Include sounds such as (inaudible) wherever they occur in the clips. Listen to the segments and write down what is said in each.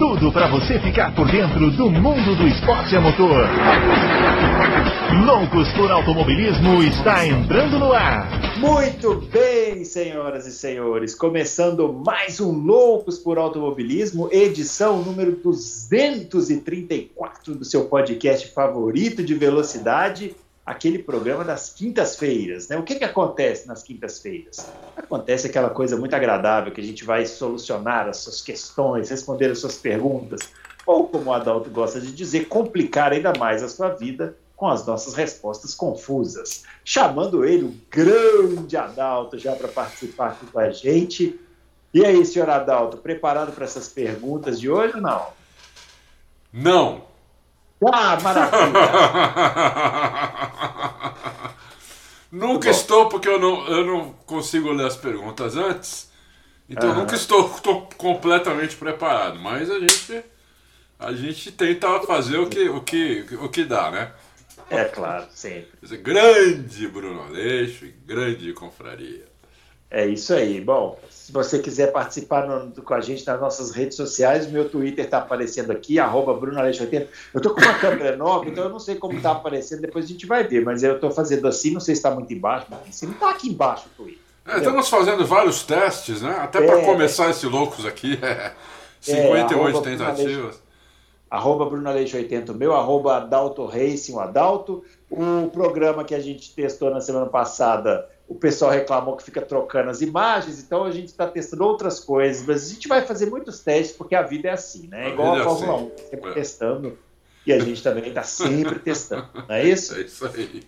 tudo para você ficar por dentro do mundo do esporte a motor. Loucos por Automobilismo está entrando no ar. Muito bem, senhoras e senhores, começando mais um Loucos por Automobilismo, edição número 234 do seu podcast favorito de velocidade, aquele programa das quintas-feiras. Né? O que, que acontece nas quintas-feiras? Acontece aquela coisa muito agradável que a gente vai solucionar as suas questões, responder as suas perguntas, ou como o Adalto gosta de dizer, complicar ainda mais a sua vida com as nossas respostas confusas. Chamando ele, o grande Adalto, já para participar aqui com a gente. E aí, senhor Adalto, preparado para essas perguntas de hoje ou não? Não. Ah, maravilha! (laughs) nunca estou, porque eu não, eu não consigo ler as perguntas antes. Então nunca estou, estou completamente preparado. Mas a gente, a gente tenta fazer o que, o que, o que dá, né? É claro, sempre. Grande Bruno Aleixo e grande confraria. É isso aí. Bom, se você quiser participar no, com a gente nas nossas redes sociais, o meu Twitter está aparecendo aqui, arroba BrunoAleixo80. Eu estou com uma câmera nova, então eu não sei como está aparecendo, depois a gente vai ver, mas eu estou fazendo assim, não sei se está muito embaixo, mas não está aqui embaixo o Twitter. É, estamos fazendo vários testes, né? Até para é, começar esse loucos aqui, 58 é, tentativas arroba Bruno Aleixo 80 meu, arroba Adalto Racing, o Adalto. O programa que a gente testou na semana passada, o pessoal reclamou que fica trocando as imagens, então a gente está testando outras coisas, mas a gente vai fazer muitos testes, porque a vida é assim, né? É igual a, a Fórmula assim. 1, sempre é. testando, e a gente também está sempre testando, não é isso? (laughs) É isso aí.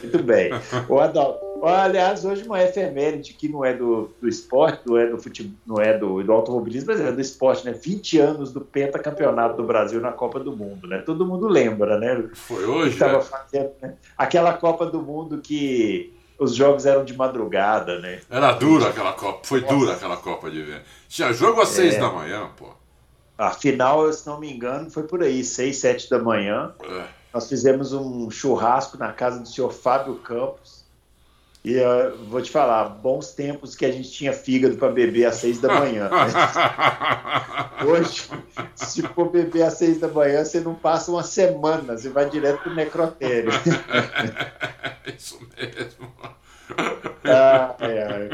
Muito bem. O Adalto, aliás, hoje uma efeméride que não é do, do esporte, não é do futebol, não é do, do automobilismo, mas é do esporte, né? 20 anos do pentacampeonato do Brasil na Copa do Mundo, né? Todo mundo lembra, né? Foi hoje, né? fazendo, né? Aquela Copa do Mundo que os jogos eram de madrugada, né? Era dura aquela Copa, foi dura aquela Copa de ver. Tinha jogo às 6 é. da manhã, pô. A final, se não me engano, foi por aí, 6, 7 da manhã. É. Nós fizemos um churrasco na casa do senhor Fábio Campos. E uh, vou te falar, bons tempos que a gente tinha fígado para beber às seis da manhã. Né? (laughs) Hoje, se for beber às seis da manhã, você não passa uma semana, você vai direto pro necrotério. (laughs) Isso mesmo. Ah, é,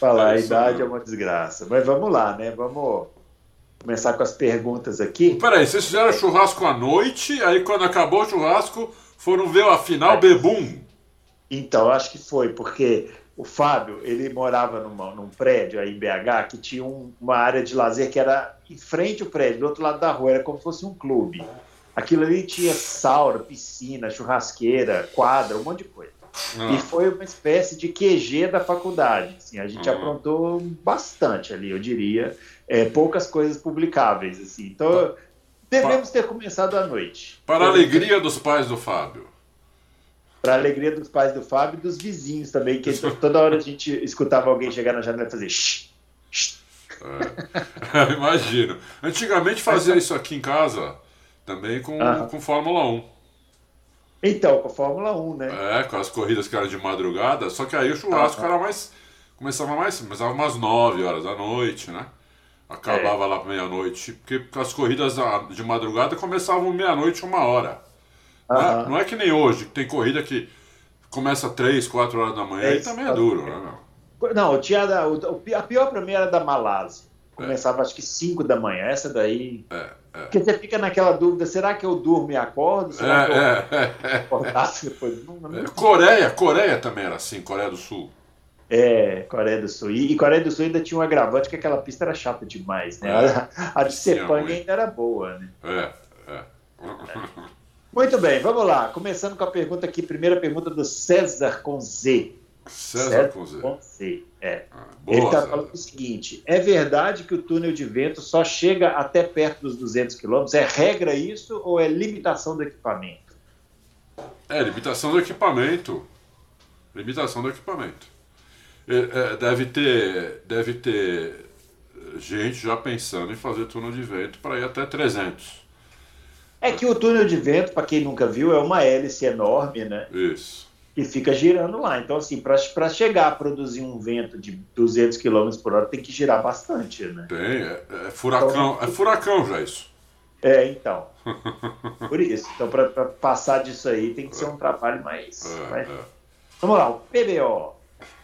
falar, a idade é uma desgraça. Mas vamos lá, né? Vamos começar com as perguntas aqui. Peraí, vocês fizeram churrasco à noite, aí quando acabou o churrasco, foram ver a final é. Bebum. Então, acho que foi, porque o Fábio, ele morava numa, num prédio aí em BH que tinha um, uma área de lazer que era em frente ao prédio, do outro lado da rua, era como se fosse um clube. Aquilo ali tinha sauna, piscina, churrasqueira, quadra, um monte de coisa. Ah. E foi uma espécie de QG da faculdade. Assim, a gente ah. aprontou bastante ali, eu diria é, poucas coisas publicáveis. Assim. Então, devemos ter começado à noite. Para a alegria dos pais do Fábio. Para alegria dos pais do Fábio e dos vizinhos também, que toda hora a gente escutava alguém chegar na janela e fazer shh, shh. É, (laughs) imagino. Antigamente fazia isso aqui em casa também com, ah. com Fórmula 1. Então, com a Fórmula 1, né? É, com as corridas que eram de madrugada, só que aí o churrasco ah, era mais. Começava mais. Começava umas 9 horas da noite, né? Acabava é. lá meia-noite. Porque as corridas de madrugada começavam meia-noite, uma hora. Não é, não é, que nem hoje, que tem corrida que começa três, quatro horas da manhã é, e também é duro, né? Não, tinha da, a pior pra mim era da Malásia. Começava acho que 5 da manhã. Essa daí. É, é. Porque você fica naquela dúvida: será que eu durmo e acordo? Será é, que eu é, acordasse depois? Não, não, Coreia, Coreia também era assim, Coreia do Sul. É, Coreia do Sul. E, e, Coreia do Sul ainda tinha um agravante que aquela pista era chata demais, né? É, a, a de Sepang ainda era boa, né? É, é. (laughs) Muito bem, vamos lá. Começando com a pergunta aqui, primeira pergunta do César com Z. César, César com Z. Com Z. É. Ah, boa, Ele está falando o seguinte: é verdade que o túnel de vento só chega até perto dos 200 km? É regra isso ou é limitação do equipamento? É, limitação do equipamento. Limitação do equipamento. É, é, deve ter deve ter gente já pensando em fazer túnel de vento para ir até 300. É que o túnel de vento, para quem nunca viu, é uma hélice enorme, né? Isso. Que fica girando lá. Então, assim, para chegar a produzir um vento de 200 km por hora, tem que girar bastante, né? Tem, é, é furacão, é furacão já isso. É, então. (laughs) Por isso. Então, para passar disso aí, tem que ser um trabalho mais. É, mais... é. Vamos lá, o PBO.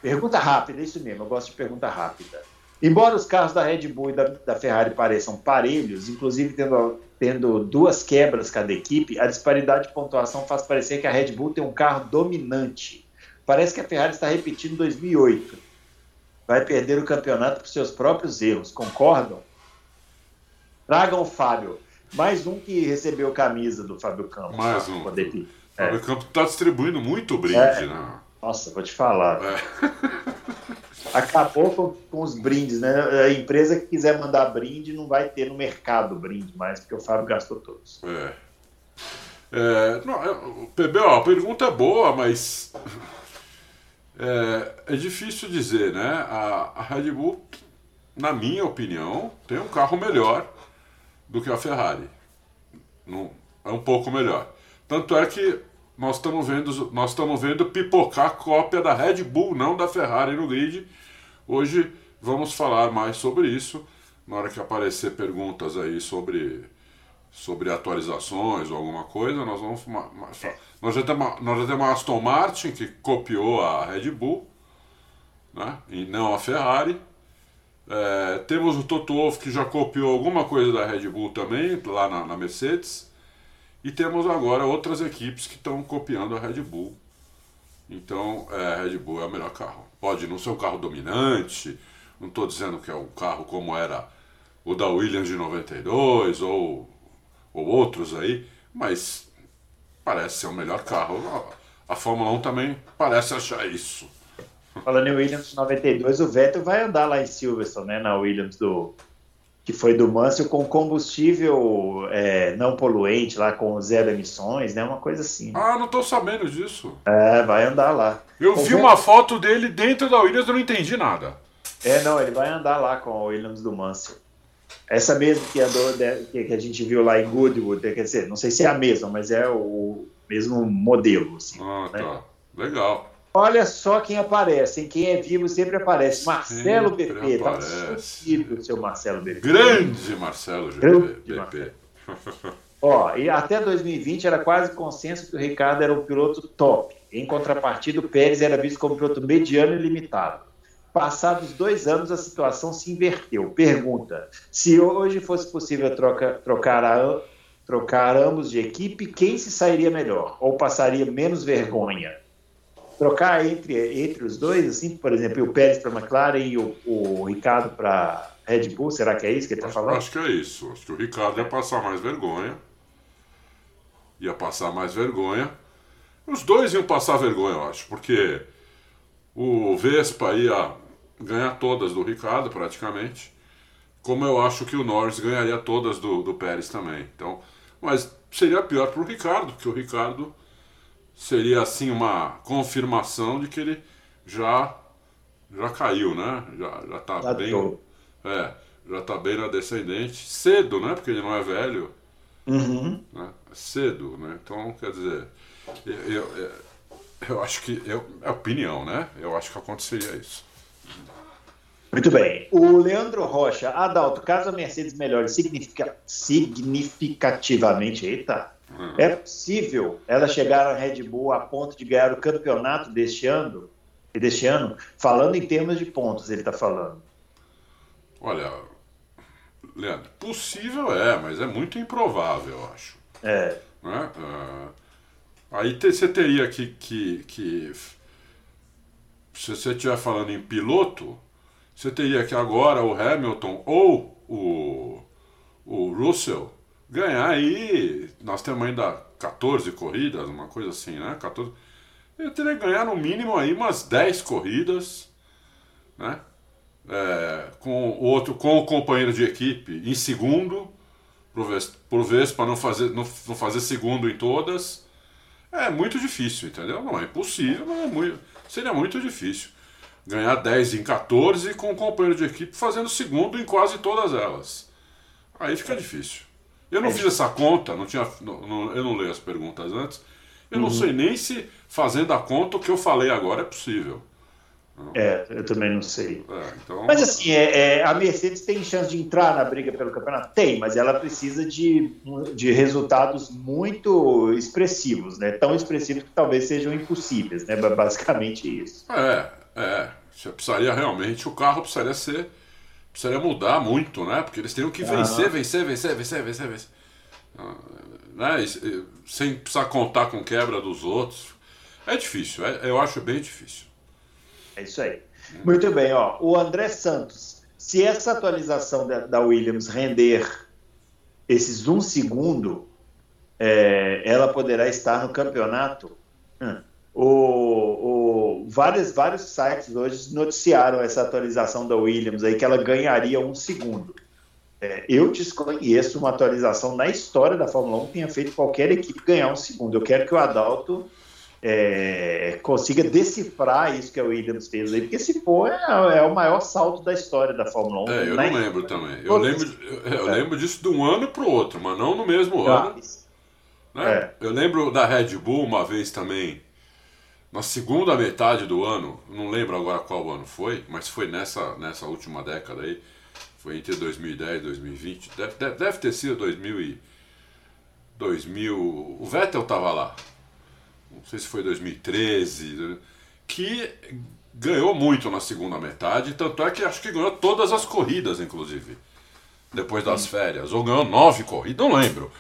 Pergunta rápida, é isso mesmo, eu gosto de pergunta rápida. Embora os carros da Red Bull e da, da Ferrari pareçam parelhos, inclusive tendo, tendo duas quebras cada equipe, a disparidade de pontuação faz parecer que a Red Bull tem um carro dominante. Parece que a Ferrari está repetindo 2008. Vai perder o campeonato por seus próprios erros, concordam? Tragam o Fábio. Mais um que recebeu camisa do Fábio Campos. Mais um. poder. O Fábio Campos está distribuindo muito brinde, É. né? Nossa, vou te falar. É. (laughs) Acabou com, com os brindes, né? A empresa que quiser mandar brinde não vai ter no mercado brinde mais, porque o Fábio gastou todos. É. É, não, é, o PBO, a pergunta é boa, mas é, é difícil dizer, né? A, a Red Bull, na minha opinião, tem um carro melhor do que a Ferrari. Não, é um pouco melhor. Tanto é que nós estamos vendo, nós estamos vendo pipocar cópia da Red Bull, não da Ferrari no grid. Hoje vamos falar mais sobre isso na hora que aparecer perguntas aí sobre sobre atualizações ou alguma coisa, nós vamos fa- nós já temos nós já temos a Aston Martin que copiou a Red Bull, né? E não a Ferrari. É, temos o Toto Wolff que já copiou alguma coisa da Red Bull também lá na, na Mercedes. E temos agora outras equipes que estão copiando a Red Bull. Então, é, a Red Bull é o melhor carro. Pode não ser um carro dominante, não estou dizendo que é um carro como era o da Williams de 92 ou, ou outros aí, mas parece ser o melhor carro. A, Fórmula 1 também parece achar isso. Falando em Williams 92, o Vettel vai andar lá em Silverstone, né? Na Williams do. Que foi do Mansell com combustível é, não poluente, lá com zero emissões, né? Uma coisa assim. Ah, não estou sabendo disso. É, vai andar lá. Eu vi uma foto dele dentro da Williams e eu não entendi nada. É, não, ele vai andar lá com a Williams do Mansell. Essa mesma que andou, que a gente viu lá em Goodwood, quer dizer, não sei se é a mesma, mas é o mesmo modelo. Assim. Ah, né? tá. Legal. Olha só quem aparece, hein? quem é vivo sempre aparece. Marcelo Sempre BP, tá aparece. sumido o seu Marcelo BP. Grande Marcelo Grande. Marcelo. Ó, e até 2020 era quase consenso que o Ricardo era o piloto top. Em contrapartida, o Pérez era visto como piloto mediano e limitado. Passados dois anos, a situação se inverteu. Pergunta: se hoje fosse possível troca- trocar, a- trocar ambos de equipe, quem se sairia melhor? Ou passaria menos vergonha? Trocar entre, entre os dois, assim, por exemplo, o Pérez para a McLaren e o, o Ricardo para Red Bull, será que é isso que ele está falando? Acho que é isso. Acho que o Ricardo ia passar mais vergonha. Ia passar mais vergonha. Os dois iam passar vergonha, eu acho, porque o Vespa ia ganhar todas do Ricardo, praticamente. Como eu acho que o Norris ganharia todas do, do Pérez também. Então, mas seria pior para o Ricardo, porque o Ricardo seria assim uma confirmação de que ele já já caiu, né? Já, já tá Já bem. tô. É, já tá bem na descendente. Cedo, né? Porque ele não é velho, Uhum. né? Cedo, né? Então, quer dizer, eu, eu, eu- acho que. Eu, é opinião, né? Eu acho que aconteceria isso. Muito bem. O Leandro Rocha, Adalto, caso a Mercedes melhore significa- significativamente, eita, é possível ela chegar à Red Bull a ponto de ganhar o campeonato deste ano? Deste ano, falando em termos de pontos, ele está falando. Olha, Leandro, possível é, mas é muito improvável, eu acho. É, né? Ah, aí você teria que, que, que. Se você estiver falando em piloto, você teria que agora o Hamilton ou o, o Russell ganhar aí. Nós temos ainda 14 corridas, uma coisa assim, né? 14. Ele teria que ganhar no mínimo aí umas 10 corridas, né? É, com o outro, com o companheiro de equipe em segundo, por vez, por vez para não fazer, não, não fazer segundo em todas. É muito difícil, entendeu? Não é impossível, mas é muito, seria muito difícil. Ganhar 10 em 14 com o companheiro de equipe fazendo segundo em quase todas elas. Aí fica difícil. Eu não é fiz essa conta, não tinha, não, não, eu não leio as perguntas antes. Eu uhum. não sei nem se fazendo a conta o que eu falei agora é possível. É, eu também não sei. É, então... Mas assim, é, é, a Mercedes tem chance de entrar na briga pelo campeonato? Tem, mas ela precisa de, de resultados muito expressivos, né? Tão expressivos que talvez sejam impossíveis, né? Basicamente isso. É, é. Você precisaria realmente, o carro precisaria ser. Precisaria mudar muito, né? Porque eles teriam que vencer, vencer, vencer, vencer, vencer, vencer. Ah, né? Sem precisar contar com quebra dos outros. É difícil, é, eu acho bem difícil. É isso aí. Muito bem, ó. O André Santos, se essa atualização da, da Williams render esses um segundo, é, ela poderá estar no campeonato. Hum. O, o, vários, vários sites hoje noticiaram essa atualização da Williams aí que ela ganharia um segundo. É, eu desconheço uma atualização na história da Fórmula 1 que tenha feito qualquer equipe ganhar um segundo. Eu quero que o Adalto é, consiga decifrar isso que a Williams fez aí, porque se for é, é, o maior salto da história da Fórmula 1. É, eu não lembro também. Eu lembro, eu, eu lembro disso de um ano para o outro, mas não no mesmo ah, ano. Né? É. Eu lembro da Red Bull uma vez também, na segunda metade do ano, não lembro agora qual ano foi, mas foi nessa, nessa última década aí, foi entre 2010 e 2020, deve, deve, deve ter sido 2000 e 2000, o Vettel estava lá, não sei se foi 2013, que ganhou muito na segunda metade, tanto é que acho que ganhou todas as corridas, inclusive, depois das férias, ou ganhou nove corridas, não lembro.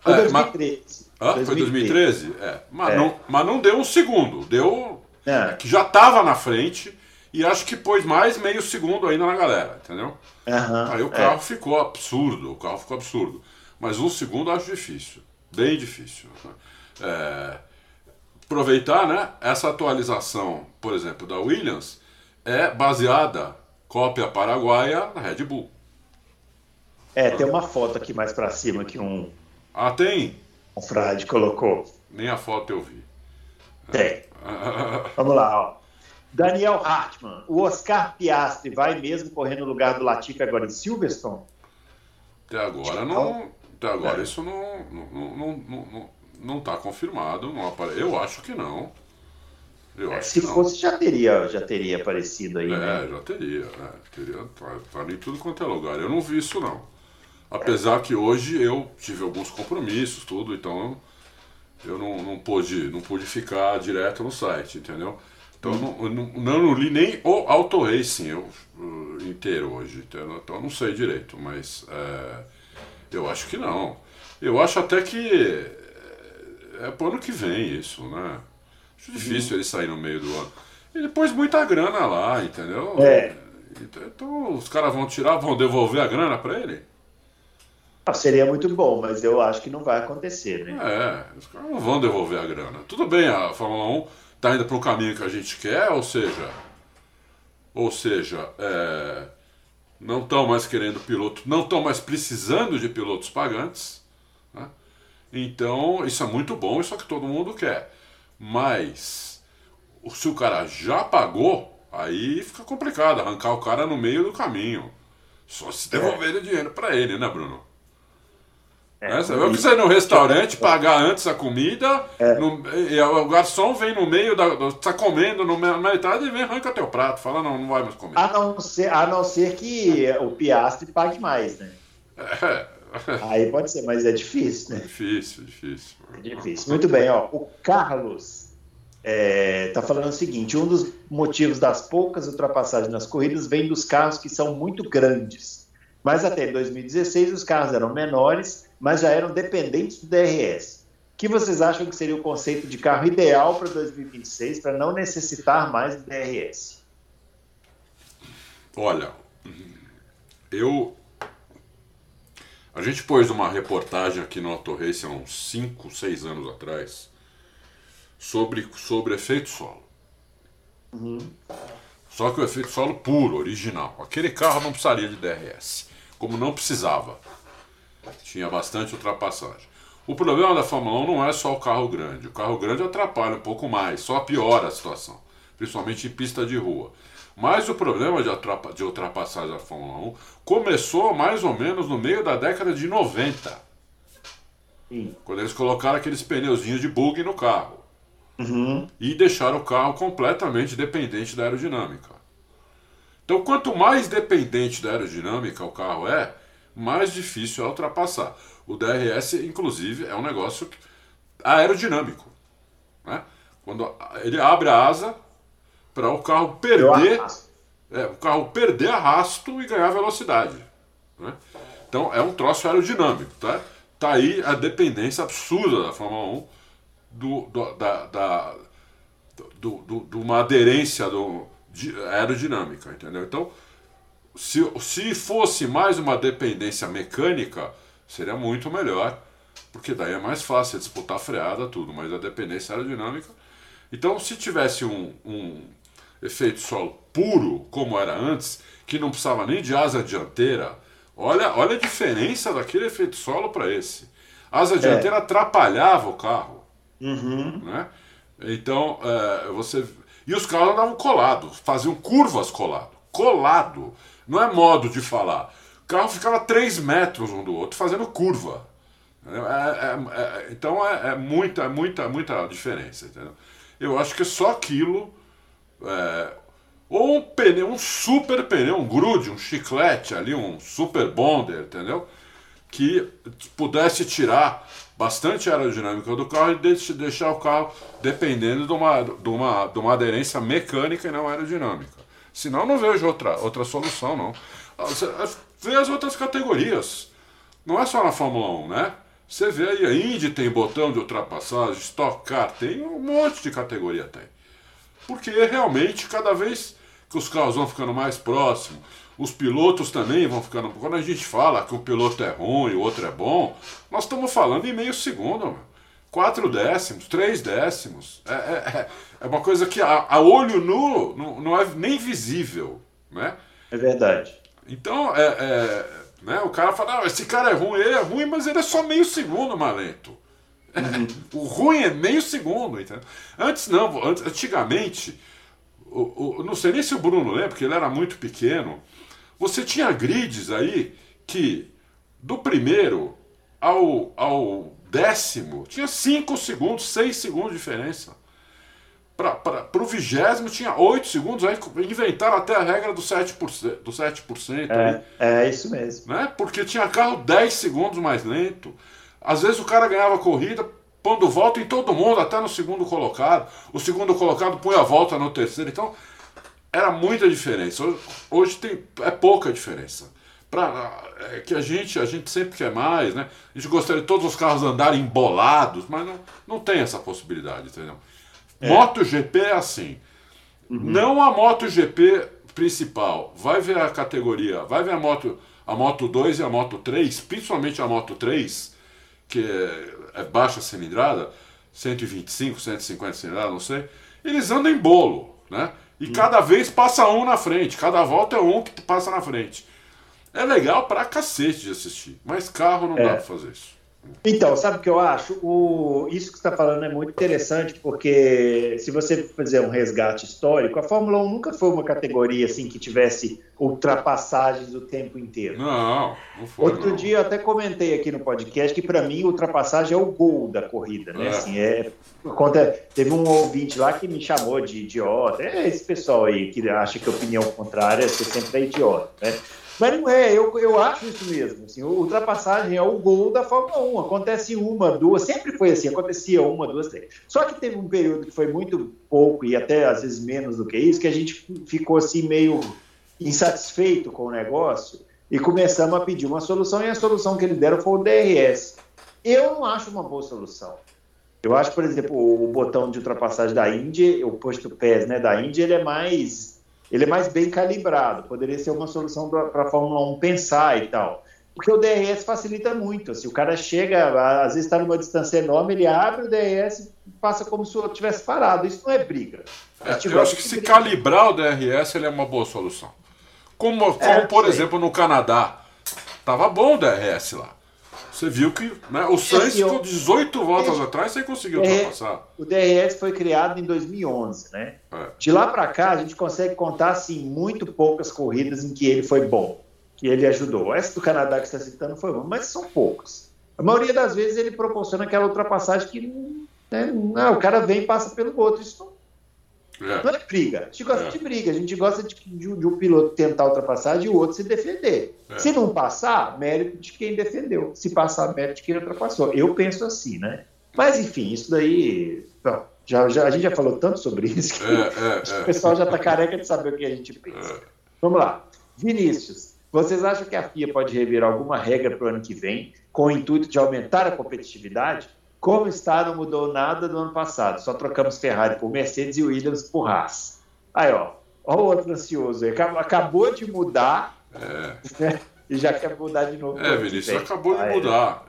Foi é, 2013. Mas, ah, 2013. Foi 2013? É. Mas, é. Não, mas não deu um segundo, deu. É. Que já estava na frente e acho que pôs mais meio segundo ainda na galera, entendeu? Uhum, Aí o carro é. ficou absurdo, o carro ficou absurdo. Mas um segundo acho difícil, bem difícil. É, aproveitar, né? Essa atualização, por exemplo, da Williams é baseada cópia paraguaia na Red Bull. É, tem uma foto aqui mais para cima que um Ah, tem? Um frade colocou. Nem a foto eu vi. Tem. (laughs) Vamos lá, ó. Daniel Hartmann, o Oscar Piastri vai mesmo correr no lugar do Latifi agora em Silverstone? Até agora não. Até agora é. isso não, não, não, não, não está confirmado, não apare... eu acho que não. Eu é, acho se que fosse, não. já teria, já teria aparecido aí. É, né? já teria. É, teria tá, tá em tudo quanto é lugar. Eu não vi isso, não. Apesar que hoje eu tive alguns compromissos, tudo, então eu não, não, pude, não pude ficar direto no site, entendeu? Então hum. eu não, não, não, li nem o Auto Racing eu, uh, inteiro hoje, entendeu? então eu não sei direito, mas é, eu acho que não. Eu acho até que é pro ano que vem isso, né? Acho difícil uhum. ele sair no meio do ano. Ele pôs muita grana lá, entendeu? É. Então, então os caras vão tirar, vão devolver a grana para ele? Ah, seria muito bom, mas eu acho que não vai acontecer, né? É, os caras não vão devolver a grana. Tudo bem, a Fórmula 1 tá indo para o caminho que a gente quer, ou seja, ou seja, é, não estão mais querendo piloto, não estão mais precisando de pilotos pagantes. Né? Então, isso é muito bom, isso é o que todo mundo quer. Mas, se o cara já pagou, aí fica complicado arrancar o cara no meio do caminho. Só se devolver é. o dinheiro para ele, né, Bruno? É, é, você que você ir no restaurante, pagar antes a comida, é. no, e o garçom vem no meio, da, tá comendo no, na metade e vem arranca teu prato, fala não, não vai mais comer. A não ser, a não ser que o piastre pague mais, né? É, (laughs) Aí pode ser, mas é difícil, né? Difícil, difícil. É difícil. Muito bem, ó. O Carlos está é, tá falando o seguinte: um dos motivos das poucas ultrapassagens nas corridas vem dos carros que são muito grandes. Mas até 2016 os carros eram menores, mas já eram dependentes do DRS. O que vocês acham que seria o conceito de carro ideal para 2026 para não necessitar mais do DRS? Olha, eu a gente pôs uma reportagem aqui no Auto Race há uns 5, 6 anos atrás sobre, sobre efeito solo. Uhum. Só que o efeito solo puro, original. Aquele carro não precisaria de DRS, como não precisava. Tinha bastante ultrapassagem. O problema da Fórmula 1 não é só o carro grande. O carro grande atrapalha um pouco mais, só piora a situação, principalmente em pista de rua. Mas o problema de, ultrapassagem da Fórmula 1 começou mais ou menos no meio da década de 90. Sim. Quando eles colocaram aqueles pneuzinhos de bug no carro. Uhum. E deixaram o carro completamente dependente da aerodinâmica. Então, quanto mais dependente da aerodinâmica o carro é, mais difícil é ultrapassar. O DRS, inclusive, é um negócio aerodinâmico. Né? Quando ele abre a asa para o carro perder, é, o carro perder arrasto e ganhar velocidade. Né? Então é um troço aerodinâmico, tá? Tá aí a dependência absurda da Fórmula 1 do, do, da, da do, do, de uma aderência do, de, aerodinâmica, entendeu? Então, se, se fosse mais uma dependência mecânica, seria muito melhor, porque daí é mais fácil disputar freada, tudo, mas a dependência aerodinâmica. Então, se tivesse um, um efeito solo puro, como era antes, que não precisava nem de asa dianteira, olha, olha a diferença daquele efeito solo para esse. A asa dianteira é. atrapalhava o carro. Uhum. Né? Então, é, você. E os carros andavam colados, faziam curvas colado. Colado. Não é modo de falar. O carro ficava 3 metros um do outro fazendo curva. É, é, é, então é, é, muita, muita, muita diferença. Entendeu? Eu acho que só aquilo. É, ou um pneu, um super pneu, um grude, um chiclete ali, um super bonder, entendeu? Que pudesse tirar bastante aerodinâmica do carro e deixar o carro dependendo de uma, de uma, de uma aderência mecânica e não aerodinâmica. Senão não vejo outra, outra solução, não. Vê as outras categorias. Não é só na Fórmula 1, né? Você vê aí, a Indy tem botão de ultrapassagem, Stock Car tem, um monte de categoria tem. Porque realmente, cada vez que os carros vão ficando mais próximos, os pilotos também vão ficando. Quando a gente fala que o piloto é ruim, o outro é bom, nós estamos falando em meio segundo, mano. quatro décimos, três décimos. É, é, é, é uma coisa que a, a olho nu não, não, é nem visível, né? É verdade. Então, é, é né? O cara fala, ah, esse cara é ruim, ele é ruim, mas ele é só meio segundo, malento. Uhum. o ruim é meio segundo, entendeu? Antes não, antes, antigamente, o, o, não sei nem se o Bruno lembra, porque ele era muito pequeno, você tinha grids aí que do primeiro ao, ao décimo tinha 5 segundos, 6 segundos de diferença. Para o vigésimo tinha 8 segundos, aí inventaram até a regra do 7%. Do 7% é, é isso mesmo. Né? Porque tinha carro 10 segundos mais lento. Às vezes o cara ganhava corrida pondo volta em todo mundo, até no segundo colocado. O segundo colocado punha a volta no terceiro. Então, era muita diferença. Hoje, hoje tem, é pouca diferença. Pra, é que a gente, a gente sempre quer mais, né? A gente gostaria de todos os carros andarem embolados, mas não, não tem essa possibilidade, entendeu? É. MotoGP é assim. Uhum. Não a MotoGP principal. Vai ver a categoria, vai ver a Moto, a Moto 2 e a Moto 3, principalmente a Moto 3, que é, é baixa cilindrada, 125, 150 cilindrada, não sei. Eles andam em bolo, né? E hum. cada vez passa um na frente, cada volta é um que passa na frente. É legal pra cacete de assistir, mas carro não é. dá pra fazer isso. Então, sabe o que eu acho? O, isso que você está falando é muito interessante, porque se você fizer um resgate histórico, a Fórmula 1 nunca foi uma categoria assim que tivesse ultrapassagens o tempo inteiro. Não, não foi. Outro não. dia eu até comentei aqui no podcast que para mim ultrapassagem é o gol da corrida, né? É. Assim, é, conta, teve um ouvinte lá que me chamou de idiota. É esse pessoal aí que acha que a opinião contrária é sempre é idiota, né? Mas não é, eu, eu acho isso mesmo. Assim, ultrapassagem é o gol da Fórmula 1. Acontece uma, duas, sempre foi assim, acontecia uma, duas, três. Só que teve um período que foi muito pouco e até às vezes menos do que isso, que a gente ficou assim meio insatisfeito com o negócio e começamos a pedir uma solução e a solução que eles deram foi o DRS. Eu não acho uma boa solução. Eu acho, por exemplo, o botão de ultrapassagem da Indy, o posto pés né, da Indy, ele é mais ele é mais bem calibrado, poderia ser uma solução para a Fórmula 1 pensar e tal. Porque o DRS facilita muito. Assim, o cara chega, às vezes está numa distância enorme, ele abre o DRS e passa como se o tivesse parado. Isso não é briga. É, eu acho que se briga. calibrar o DRS ele é uma boa solução. Como, como é, por exemplo, no Canadá. Tava bom o DRS lá. Você viu que né, o Sainz, com 18 voltas é, atrás, você conseguiu é, ultrapassar. O DRS foi criado em 2011, né? É. De lá para cá, a gente consegue contar, assim, muito poucas corridas em que ele foi bom, que ele ajudou. Essa do Canadá que você está citando foi bom, mas são poucas. A maioria das vezes ele proporciona aquela ultrapassagem que né, não, o cara vem e passa pelo outro. Isso não é. Não é briga. A gente gosta é. de briga. A gente gosta de, de, de, um piloto tentar ultrapassar e o outro se defender. É. Se não passar, mérito de quem defendeu. Se passar, mérito de quem ultrapassou. Eu penso assim, né? Mas, enfim, isso daí. Bom, já, já, a gente já falou tanto sobre isso que é, é, (laughs) o pessoal já está careca de saber o que a gente pensa. Vamos lá. Vinícius, vocês acham que a FIA pode revirar alguma regra para o ano que vem com o intuito de aumentar a competitividade? Como está, não mudou nada do ano passado. Só trocamos Ferrari por Mercedes e Williams por Haas. Aí, ó. Olha o outro ansioso. Acabou de mudar é. né? e já quer mudar de novo. É, Vinícius, acabou de mudar.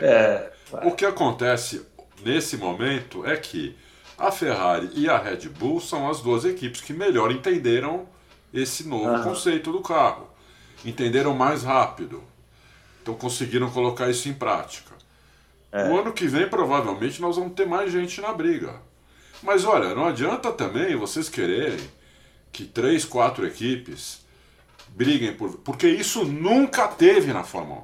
É, o que acontece nesse momento é que a Ferrari e a Red Bull são as duas equipes que melhor entenderam esse novo conceito do carro. Entenderam mais rápido. Então conseguiram colocar isso em prática. É. O ano que vem, provavelmente, nós vamos ter mais gente na briga. Mas olha, não adianta também vocês quererem que três, quatro equipes briguem por. Porque isso nunca teve na Fórmula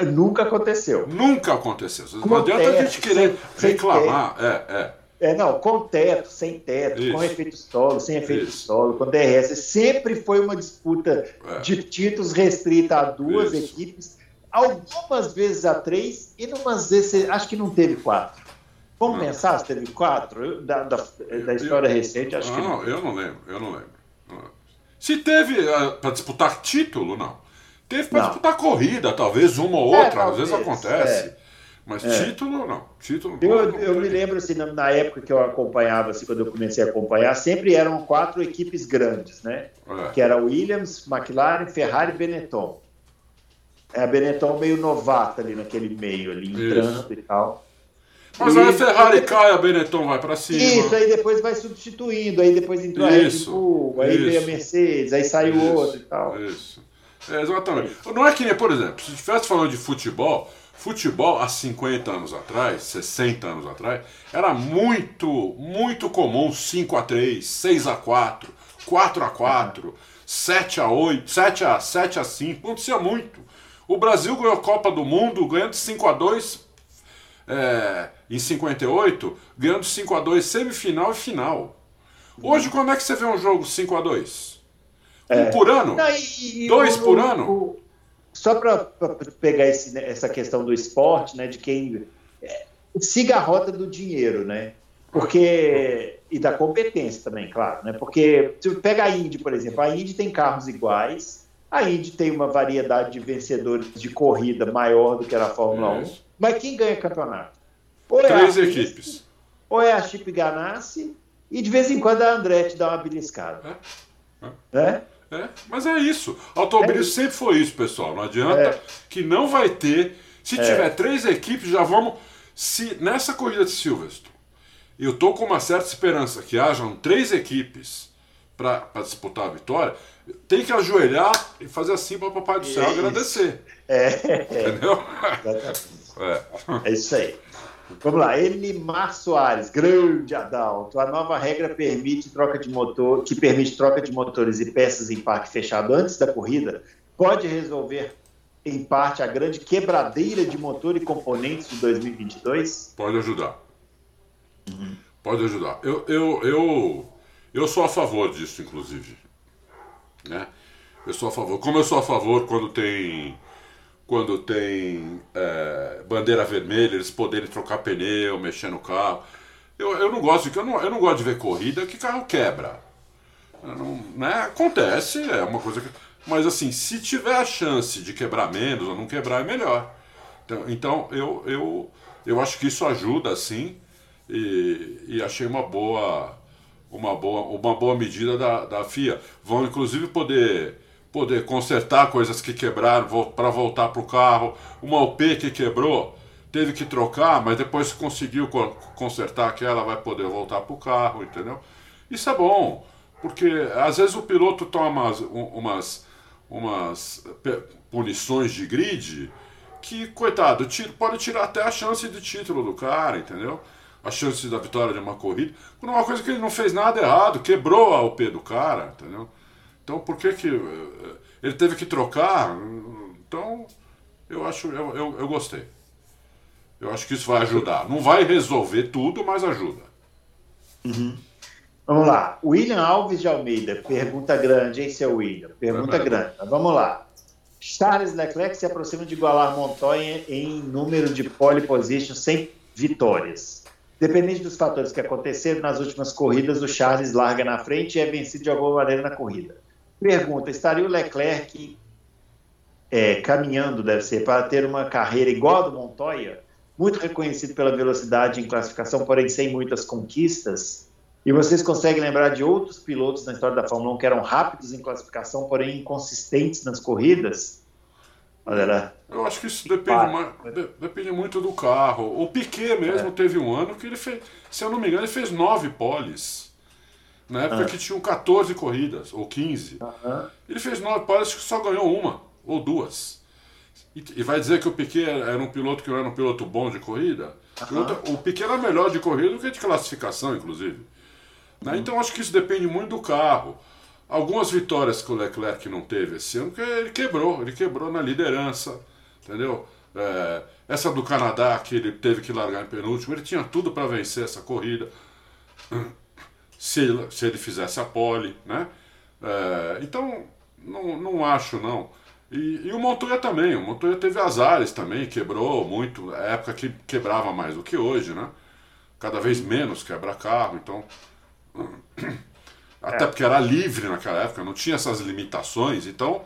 1. Nunca aconteceu. Nunca aconteceu. Não com adianta teto, a gente querer sem, reclamar. Sem é, é. É, não, com teto, sem teto, Isso. com efeito solo, sem efeito Isso. solo, com DRS. Sempre foi uma disputa é. de títulos restrita a duas Isso. equipes algumas vezes a três e numas vezes, acho que não teve quatro. Vamos não. pensar se teve quatro? Da, da, da história eu, recente, acho não, que não. Eu não lembro, eu não lembro. Se teve uh, para disputar título, não. Teve para disputar corrida, talvez uma ou outra, é, às vezes acontece. É. Mas é. título, não. Título, eu, não, eu me lembro, assim, na, época que eu acompanhava, assim, quando eu comecei a acompanhar, sempre eram quatro equipes grandes, né? É. Que era Williams, McLaren, Ferrari e Benetton. É, a Benetton meio novata ali naquele meio, ali entrando Isso. e tal. Mas e aí a Ferrari cai, a Benetton vai para cima. Isso, aí depois vai substituindo, aí depois entrou isso, a Red Bull, aí isso, veio a Mercedes, aí saiu isso, outro e tal. Isso. É, exatamente. Não é que nem, por exemplo, se estivesse falando de futebol, futebol há 50 anos atrás, 60 anos atrás, era muito, muito comum 5 a 3 6 a 4 4 a 4 7 a 8 7 a 7 a 5 acontecia muito. O Brasil ganhou a Copa do Mundo ganhando 5 a 2 é, em 58, ganhando 5 a 2 semifinal e final. Hoje, quando é que você vê um jogo 5 a 2 Um é. por ano? Não, e, e dois o, por ano? O, só para pegar esse, né, essa questão do esporte, né, de quem é, siga a rota do dinheiro, né? Porque e da competência também, claro, né? Porque se pega a Indy, por exemplo, a Indy tem carros iguais, a Indy tem uma variedade de vencedores de corrida maior do que a Fórmula é 1. Mas quem ganha campeonato? Ou é Três equipes. Ou é a Chip Ganassi e de vez em quando a Andretti dá uma beliscada. É. É. é. é. Mas é isso. Automobilismo é sempre foi isso, pessoal. Não adianta é. que não vai ter. Se é. tiver três equipes, já vamos. Se nessa corrida de Silverstone, eu tô com uma certa esperança que hajam três equipes para disputar a vitória, tem que ajoelhar e fazer assim para o Papai do Céu agradecer. É. Entendeu? (laughs) É. é isso aí. Vamos lá, Elimar Soares, grande Adalto. A nova regra permite troca de motor, que permite troca de motores e peças em parque fechado antes da corrida, pode resolver em parte a grande quebradeira de motor e componentes de 2022? Pode ajudar. Uhum. Pode ajudar. Eu, eu, eu, eu sou a favor disso, inclusive. Né? Eu sou a favor. Como eu sou a favor quando tem quando tem é, bandeira vermelha, eles poderem trocar pneu, mexer no carro. Eu, eu não gosto de eu não, eu não gosto de ver corrida que carro quebra. Não, né? Acontece, é uma coisa que. Mas assim, se tiver a chance de quebrar menos ou não quebrar, é melhor. Então, então eu, eu, eu acho que isso ajuda, sim, e, e achei uma boa uma boa, uma boa medida da, da FIA. Vão inclusive poder, poder consertar coisas que quebraram para voltar para o carro. Uma OP que quebrou, teve que trocar, mas depois conseguiu consertar aquela, vai poder voltar para o carro, entendeu? Isso é bom, porque às vezes o piloto toma umas, umas, umas punições de grid que, coitado, pode tirar até a chance de título do cara, entendeu? A chance da vitória de uma corrida. Por uma coisa que ele não fez nada errado, quebrou a OP do cara, entendeu? Então por que que. Eh, ele teve que trocar? Então, eu acho. Eu, eu, eu gostei. Eu acho que isso vai ajudar. Não vai resolver tudo, mas ajuda. Uhum. Vamos lá. William Alves de Almeida, pergunta grande, hein, seu William? Pergunta é grande. Mas vamos lá. Charles Leclerc se aproxima de igualar Montoya em número de pole positions sem vitórias. Dependente dos fatores que aconteceram nas últimas corridas, o Charles larga na frente e é vencido de alguma maneira na corrida. Pergunta: estaria o Leclerc é, caminhando, deve ser, para ter uma carreira igual a do Montoya? Muito reconhecido pela velocidade em classificação, porém sem muitas conquistas. E vocês conseguem lembrar de outros pilotos na história da Fórmula 1 que eram rápidos em classificação, porém inconsistentes nas corridas? Olha Eu acho que isso depende, mais, depende muito do carro. O Piquet mesmo é. teve um ano que ele fez, se eu não me engano, ele fez nove poles. Na época ah. que tinham 14 corridas, ou 15. Ele fez nove poles que só ganhou uma, ou duas. E, e, vai dizer que o Piquet era um piloto que não era um piloto bom de corrida? O Piquet era melhor de corrida do que de classificação, inclusive. Né? Então acho que isso depende muito do carro. Algumas vitórias que o Leclerc não teve esse ano, que ele quebrou, ele quebrou na liderança, entendeu? É, essa do Canadá, que ele teve que largar em penúltimo, ele tinha tudo para vencer essa corrida, (clears throat) se ele, se ele fizesse a pole, né? É, então, não, não acho não. E, e, o Montoya também, o Montoya teve azares também, quebrou muito, época que quebrava mais do que hoje, né? Cada vez menos quebra carro, então (clears throat) até é. porque era livre naquela época, não tinha essas limitações, então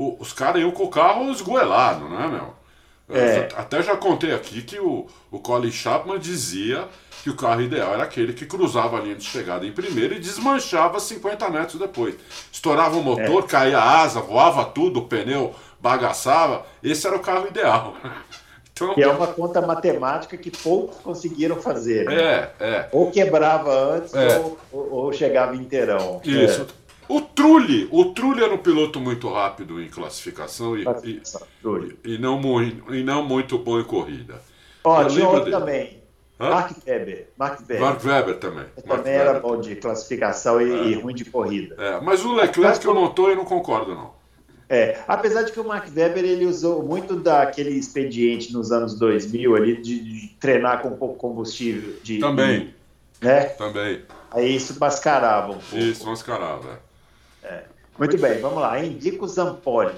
o, os caras iam com o carro esgoelado, né, meu? É. Até já contei aqui que o, o Colin Chapman dizia que o carro ideal era aquele que cruzava a linha de chegada em primeiro e desmanchava 50 metros depois. Estourava o motor, é. caía a asa, voava tudo, o pneu bagaçava. Esse era o carro ideal. (laughs) Então, que é uma conta matemática que poucos conseguiram fazer. Né? É, é. Ou quebrava antes é. ou, ou, ou, chegava inteirão. Isso. É. O Trulli, o Trulli era um piloto muito rápido em classificação e, e, e, não, muito, e não muito bom em corrida. Ó, tinha outro também. Hã? Mark Webber. Mark Webber. Mark Webber também. Mark também Webber era bom de classificação e, e, ruim de corrida. É, mas o Leclerc que eu montou eu não concordo, não. É, apesar de que o Mark Webber ele usou muito daquele expediente nos anos 2000 ali de, de treinar com pouco combustível. De, Também. né? Também. Aí isso mascarava um pouco. Isso, mascarava. É. Muito bem, vamos lá. Indico Zampoli.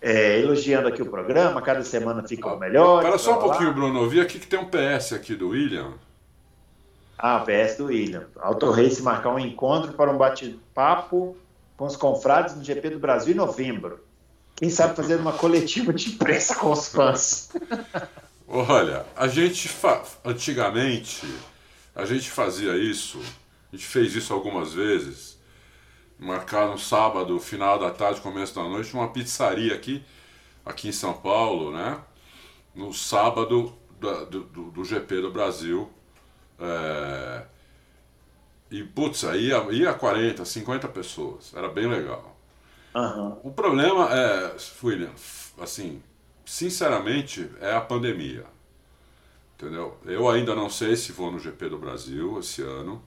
É, elogiando aqui o programa, cada semana fica ah, melhor. Espera só um pouquinho, lá. Bruno. Eu vi aqui que tem um PS aqui do William. Ah, PS do William. Auto Race marcar um encontro para um bate-papo com os confrades no GP do Brasil em novembro. Quem sabe fazer uma coletiva de imprensa com os fãs. (laughs) Olha, a gente fa... antigamente a gente fazia isso, a gente fez isso algumas vezes, marcar no sábado, final da tarde, começo da noite, uma pizzaria aqui, aqui em São Paulo, né? No sábado do, do, do GP do Brasil. É... E, putz, aí ia, ia 40, 50 pessoas. Era bem legal. Uhum. O problema é, William, assim, sinceramente, é a pandemia. Entendeu? Eu ainda não sei se vou no GP do Brasil esse ano.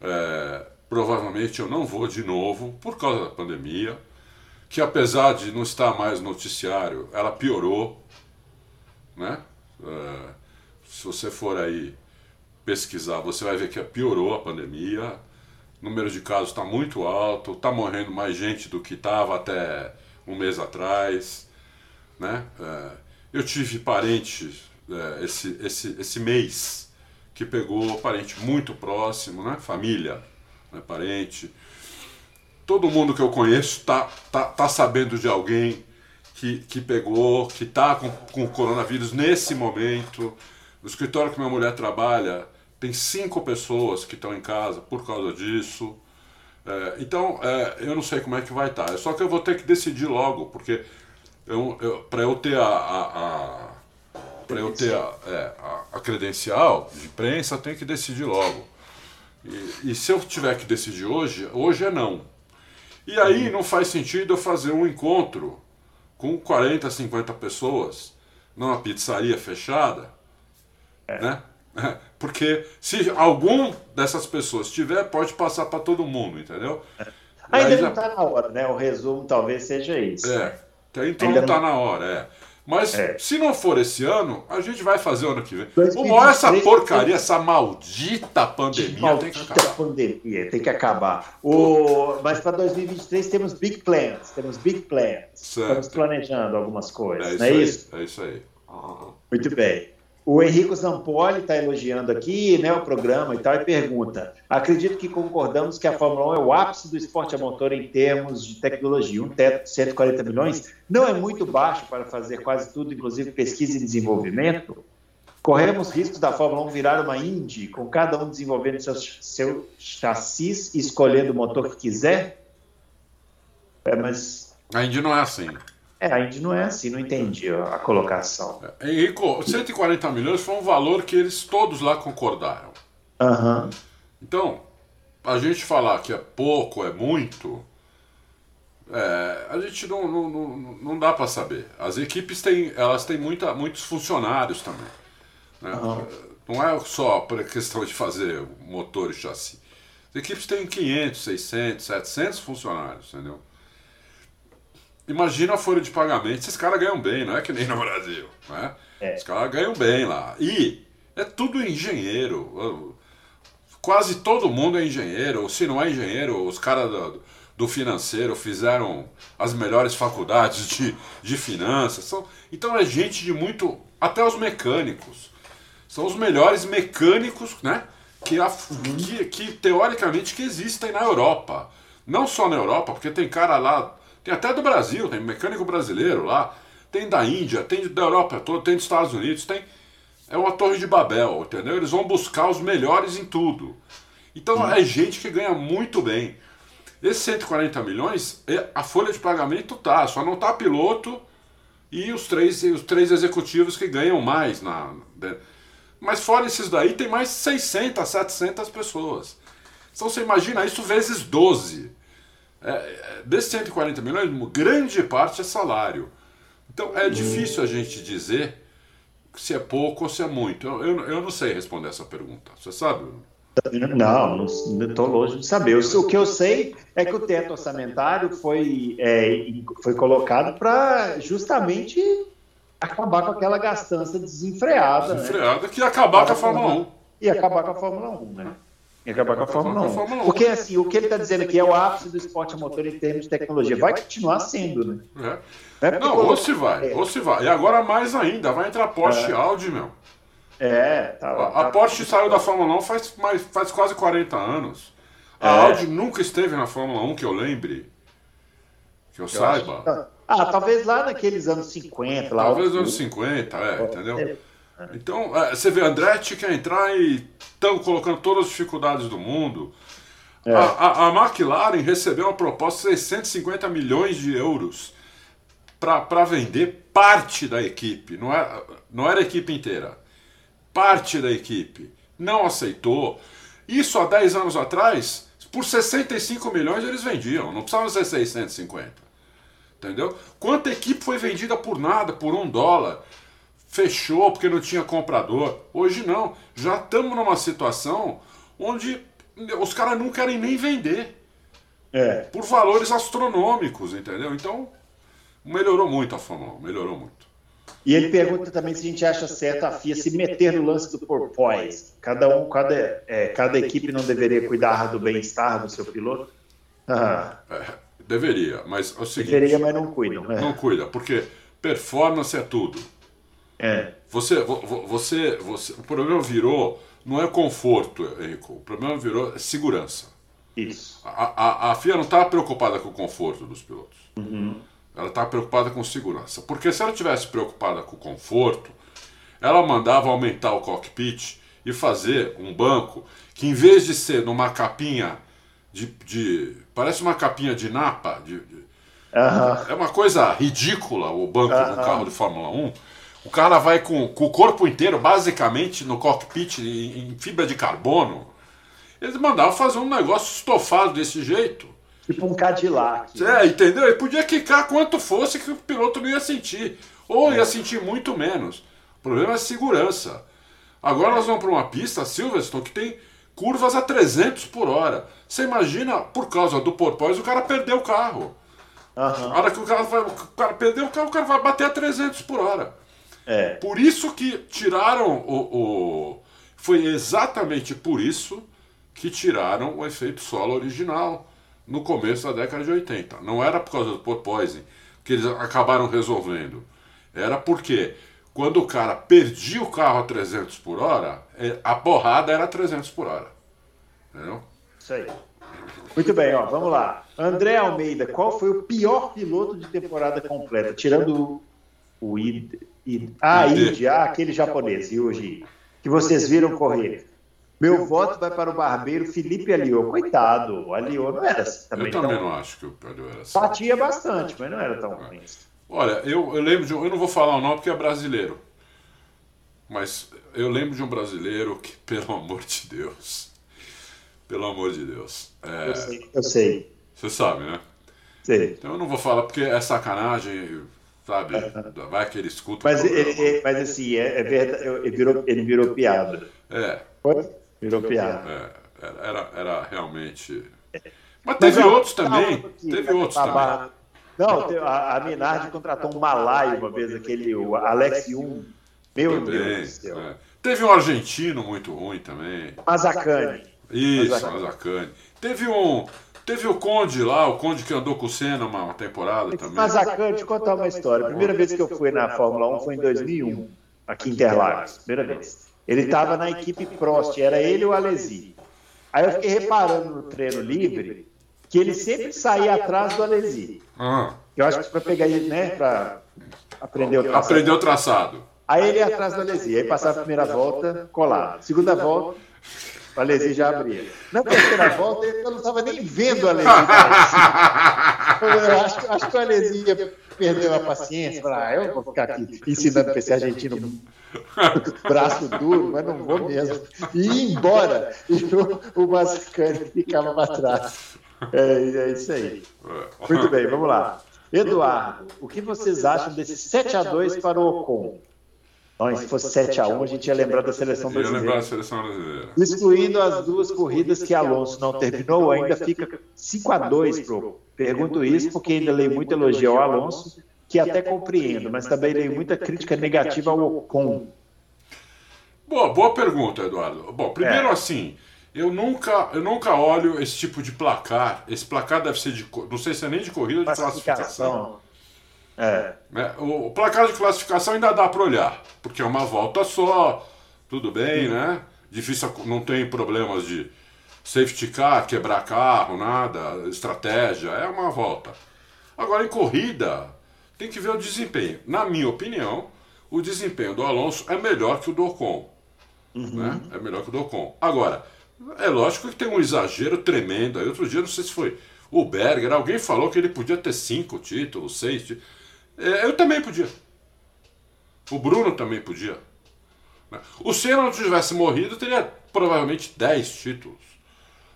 É, provavelmente eu não vou de novo por causa da pandemia, que apesar de não estar mais no noticiário, ela piorou. Né? É, se você for aí pesquisar, você vai ver que piorou a pandemia. O número de casos está muito alto, está morrendo mais gente do que estava até um mês atrás. Né? É, eu tive parentes é, esse, esse, esse mês que pegou parente muito próximo, né? família, né? parente. Todo mundo que eu conheço está tá, tá sabendo de alguém que, que pegou, que está com, com coronavírus nesse momento. No escritório que minha mulher trabalha, tem cinco pessoas que estão em casa por causa disso. É, então, é, eu não sei como é que vai estar. Tá. Só que eu vou ter que decidir logo, porque eu, eu para eu ter a, a, a para eu ter a, é, a, credencial de imprensa, eu tenho que decidir logo. E, e, se eu tiver que decidir hoje, hoje é não. E aí não faz sentido eu fazer um encontro com 40, 50 pessoas numa pizzaria fechada, é. né? (laughs) Porque se algum dessas pessoas tiver, pode passar para todo mundo, entendeu? É. Ainda não está na hora, né? O resumo talvez seja isso. É, então Ainda não está na hora, é. Mas é. se não for esse ano, a gente vai fazer o ano que vem. Uma essa porcaria, essa maldita pandemia maldita tem que acabar. pandemia tem que acabar. O... Mas para 2023 temos big plans, temos big plans. Certo. Estamos planejando algumas coisas, é não é aí, isso? É isso aí. Muito bem. O Henrico Zampoli está elogiando aqui né, o programa e tal, e pergunta: acredito que concordamos que a Fórmula 1 é o ápice do esporte a motor em termos de tecnologia. Um teto de 140 milhões não é muito baixo para fazer quase tudo, inclusive pesquisa e desenvolvimento. Corremos riscos da Fórmula 1 virar uma Indy, com cada um desenvolvendo seu, seu chassis e escolhendo o motor que quiser? É, mas. A Indy não é assim. É, a Indy não é assim, não entendi a colocação. É, Henrico, 140 milhões foi um valor que eles todos lá concordaram. Uhum. Então, a gente falar que é pouco, é muito, é, a gente não, não, não, não dá para saber. As equipes têm, elas têm muita, muitos funcionários também. Né? Uhum. Não é só por questão de fazer motor e chassi. As equipes têm 500, 600, 700 funcionários, entendeu? Imagina a folha de pagamento. Esses caras ganham bem, não é que nem no Brasil. Né? É. Os caras ganham bem lá. E é tudo engenheiro. Quase todo mundo é engenheiro. Ou se não é engenheiro, os caras do, do, financeiro fizeram as melhores faculdades de, de finanças. São, então é gente de muito. Até os mecânicos. São os melhores mecânicos, né? Que, a, que, que teoricamente que existem na Europa. Não só na Europa, porque tem cara lá tem até do Brasil, tem mecânico brasileiro lá, tem da Índia, tem da Europa toda, tem dos Estados Unidos, tem. É uma torre de Babel, entendeu? Eles vão buscar os melhores em tudo. Então hum. é gente que ganha muito bem. Esses 140 milhões, é, a folha de pagamento tá, só não tá piloto e os três, os três executivos que ganham mais. na né? Mas fora esses daí, tem mais 600, 700 pessoas. Então você imagina isso vezes 12. É, é, desses 140 milhões, grande parte é salário. Então é difícil a gente dizer se é pouco ou se é muito. Eu, eu, eu não sei responder essa pergunta. Você sabe? Não, estou longe de saber. O que eu sei é que o teto orçamentário foi, é, foi colocado para justamente acabar com aquela gastança desenfreada. Né? Desenfreada né? que ia acabar com a Fórmula 1. E acabar com a Fórmula 1, né? E acabar com a Fórmula 1. Porque assim, o que ele está dizendo aqui é o ápice do esporte a motor em termos de tecnologia. Vai continuar sendo, né? É. é não, ou se vai, é. ou se vai. E agora mais ainda, vai entrar Porsche é. Audi, meu. É, tá, a, tá, a Porsche tá, saiu da Fórmula 1 faz, mais, faz quase 40 anos. A é. Audi nunca esteve na Fórmula 1, que eu lembre. Que eu, eu saiba. Acho... Ah, talvez lá naqueles anos 50. Lá talvez nos anos 50, é, entendeu? Então, é, você vê, Andretti quer entrar e estão colocando todas as dificuldades do mundo. É. A, a, a, McLaren recebeu uma proposta de 650 milhões de euros para vender parte da equipe, não era, é, não era a equipe inteira. Parte da equipe. Não aceitou. Isso há 10 anos atrás, por 65 milhões eles vendiam, não precisavam ser 650. Entendeu? Quanta equipe foi vendida por nada, por um dólar? Fechou porque não tinha comprador. Hoje não. Já estamos numa situação onde os caras não querem nem vender. É. Por valores astronômicos, entendeu? Então, melhorou muito a Fórmula 1, melhorou muito. E ele pergunta também se a gente acha certo a FIA se meter no lance do porpoise. Cada um, cada, é, cada equipe não deveria cuidar do bem-estar do seu piloto? Ah. É, deveria, mas é o seguinte... Deveria, mas não cuida. Não, não cuida, porque performance é tudo. É. Você, você, você, o problema virou, não é conforto, Henrico, o problema virou segurança. Isso. A, a, a FIA não estava preocupada com o conforto dos pilotos. Uhum. Ela estava preocupada com segurança. Porque se ela tivesse preocupada com o conforto, ela mandava aumentar o cockpit e fazer um banco que, em vez de ser numa capinha de. de parece uma capinha de napa. De, de, uhum. É uma coisa ridícula o banco uhum. do carro de Fórmula 1 o cara vai com, com o corpo inteiro, basicamente, no cockpit em, em fibra de carbono. Eles mandavam fazer um negócio estofado desse jeito. Tipo um Cadillac. É, entendeu? Ele podia quicar quanto fosse que o piloto não ia sentir. Ou ia sentir muito menos. O problema é segurança. Agora nós vamos para uma pista, Silverstone, que tem curvas a 300 por hora. Você imagina, por causa do porpoise, o cara perdeu o carro. Uhum. A hora que o cara, vai, o cara perdeu o carro, o cara vai bater a 300 por hora. É. Por isso que tiraram o, o. Foi exatamente por isso que tiraram o efeito solo original no começo da década de 80. Não era por causa do porpoising que eles acabaram resolvendo. Era porque quando o cara perdia o carro a 300 por hora, é, a porrada era 300 por hora. Entendeu? Isso aí. Muito bem, ó, vamos lá. André Almeida, qual foi o pior piloto de temporada completa? Tirando o ID. Ah, ID, ah, aquele japonês, hoje que vocês viram correr. Meu voto vai para o barbeiro Felipe Aliô. Coitado, o Aliô não era assim também. Eu também tão... não acho que o Aliô era assim. Batia bastante, mas não era tão ruim. Olha, eu, eu lembro de um, Eu não vou falar o nome porque é brasileiro. Mas eu lembro de um brasileiro que, (laughs) pelo amor de Deus. Pelo amor de Deus. É, eu sei. Eu sei. Você sabe, né? Sei. Então eu não vou falar porque é sacanagem, sabe? Vai que ele escuta. Mas, ele, mas assim, é, é verdade, ele virou, ele virou piada. É. Foi? Virou piada. É, era, era realmente. Mas teve mas, outros também. teve outros também. Não, a, a Minardi contratou um malai uma vez, aquele o Alex Yum. Meu também, Deus do céu. É. Teve um argentino muito ruim também. Mazacane. Isso, Mazacane. Teve um. Teve o Conde lá, o Conde que andou com o Senna uma temporada também. Mazacane, deixa eu contar uma história. A primeira vez que eu fui na Fórmula 1 foi em 2001, aqui em Interlagos. Primeira vez. Ele estava na equipe Prost, era ele e o Alesi. Aí eu fiquei reparando no treino livre que ele sempre saía atrás do Alesi. Ah. Eu acho que para pegar ele, né, para aprender o traçado. Aprender o traçado. Aí ele ia atrás do Alesi, aí passava a primeira volta, colado. Segunda volta, o Alesi já abria. Na terceira volta, eu não estava nem vendo o Alesi. (laughs) Eu acho, acho que o Alesi ia perder a paciência. Falar, ah, eu vou ficar aqui ensinando para esse argentino (laughs) braço duro, mas não vou mesmo. E ir embora. E o, o Mascani ficava para trás. É, é isso aí. Muito bem, vamos lá. Eduardo, o que vocês acham desse 7 a 2 para o Ocon? Se fosse 7 a 1 a gente ia lembrar da seleção brasileira. lembrar da seleção brasileira. Excluindo as duas corridas que Alonso não terminou, ainda fica 5 a 2 pro. Pergunto isso porque ainda leio muito elogio ao Alonso, que até compreendo, mas também leio muita crítica negativa ao Ocon. Boa, boa pergunta, Eduardo. Bom, primeiro é. assim, eu nunca, eu nunca olho esse tipo de placar. Esse placar deve ser de. Não sei se é nem de corrida ou de classificação. É. é. O, placar de classificação ainda dá para olhar, porque é uma volta só, tudo bem, né? Difícil, não tem problemas de safety car, quebrar carro, nada, estratégia, é uma volta. Agora em corrida, tem que ver o desempenho. Na minha opinião, o desempenho do Alonso é melhor que o do Ocon. Uhum. Né? É melhor que o do Ocon. Agora, é lógico que tem um exagero tremendo. Aí outro dia, não sei se foi o Berger, alguém falou que ele podia ter cinco títulos, seis títulos. É, eu também podia. O Bruno também podia. Né? O Senna não tivesse morrido, teria provavelmente dez títulos.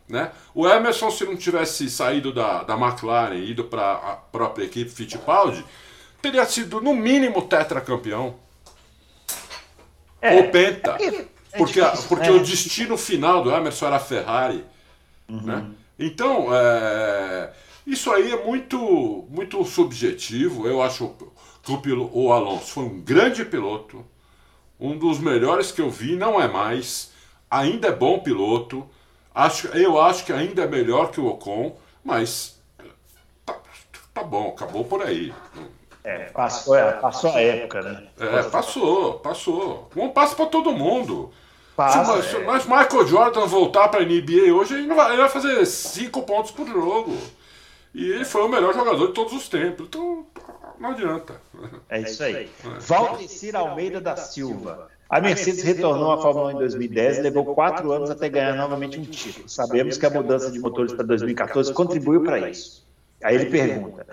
Né? O Emerson, se não tivesse saído da, da McLaren e ido para a própria equipe Fittipaldi, teria sido no mínimo tetracampeão. É, Ou penta. É é porque, difícil, porque né? o destino final do Emerson era a Ferrari. Uhum. Né? Então, é, isso aí é muito, muito subjetivo. Eu acho que o, o Alonso foi um grande piloto, um dos melhores que eu vi, não é mais. Ainda é bom piloto. Acho, eu acho que ainda é melhor que o Ocon, mas tá, tá bom, acabou por aí. É, passou, é, passou a época, né? É, passou, passou. Um passo para todo mundo. Passa, se, é. mas Michael Jordan voltar para a NBA hoje, ele, vai, ele vai fazer 5 pontos por jogo. E ele foi o melhor jogador de todos os tempos. Então, não adianta. É isso aí. É. Valdecir Almeida da Silva. A Mercedes retornou à Fórmula 1 em 2010 e levou quatro anos até ganhar novamente um título. Sabemos que a mudança de motores para 2014 contribuiu para isso. Aí ele pergunta: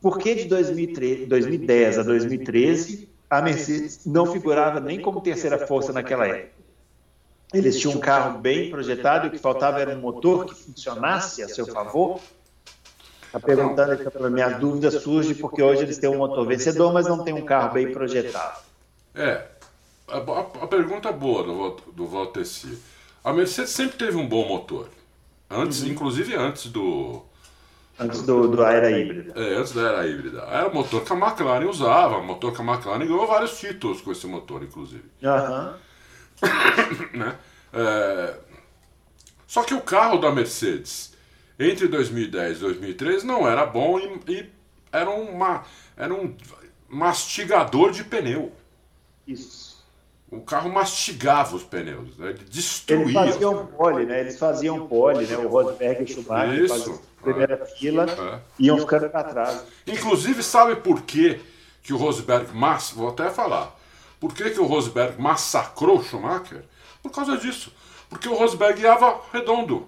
por que de 2003, 2010 a 2013 a Mercedes não figurava nem como terceira força naquela época? Eles tinham um carro bem projetado e o que faltava era um motor que funcionasse a seu favor? Está perguntando aqui para minha dúvida surge porque hoje eles têm um motor vencedor, mas não tem um carro bem projetado. É, a, a, a pergunta é boa do, do Walter C. A Mercedes sempre teve um bom motor. Antes, uhum. inclusive antes do. Antes do, do era híbrida. É, antes da era híbrida. Era o motor que a McLaren usava, o motor que a McLaren ganhou vários títulos com esse motor, inclusive. Uhum. (coughs) né? É... Só que o carro da Mercedes entre 2010 e 2013 não era bom e, e era, uma, era um mastigador de pneu. Isso. O carro mastigava os pneus, né? ele destruía. Eles faziam pole, né? Eles faziam pole, né? O Rosberg e o Schumacher Isso. primeira é. fila, é. iam ficando para trás. Inclusive, sabe por quê que o Rosberg, mas, vou até falar, por que, que o Rosberg massacrou o Schumacher? Por causa disso. Porque o Rosberg ia redondo.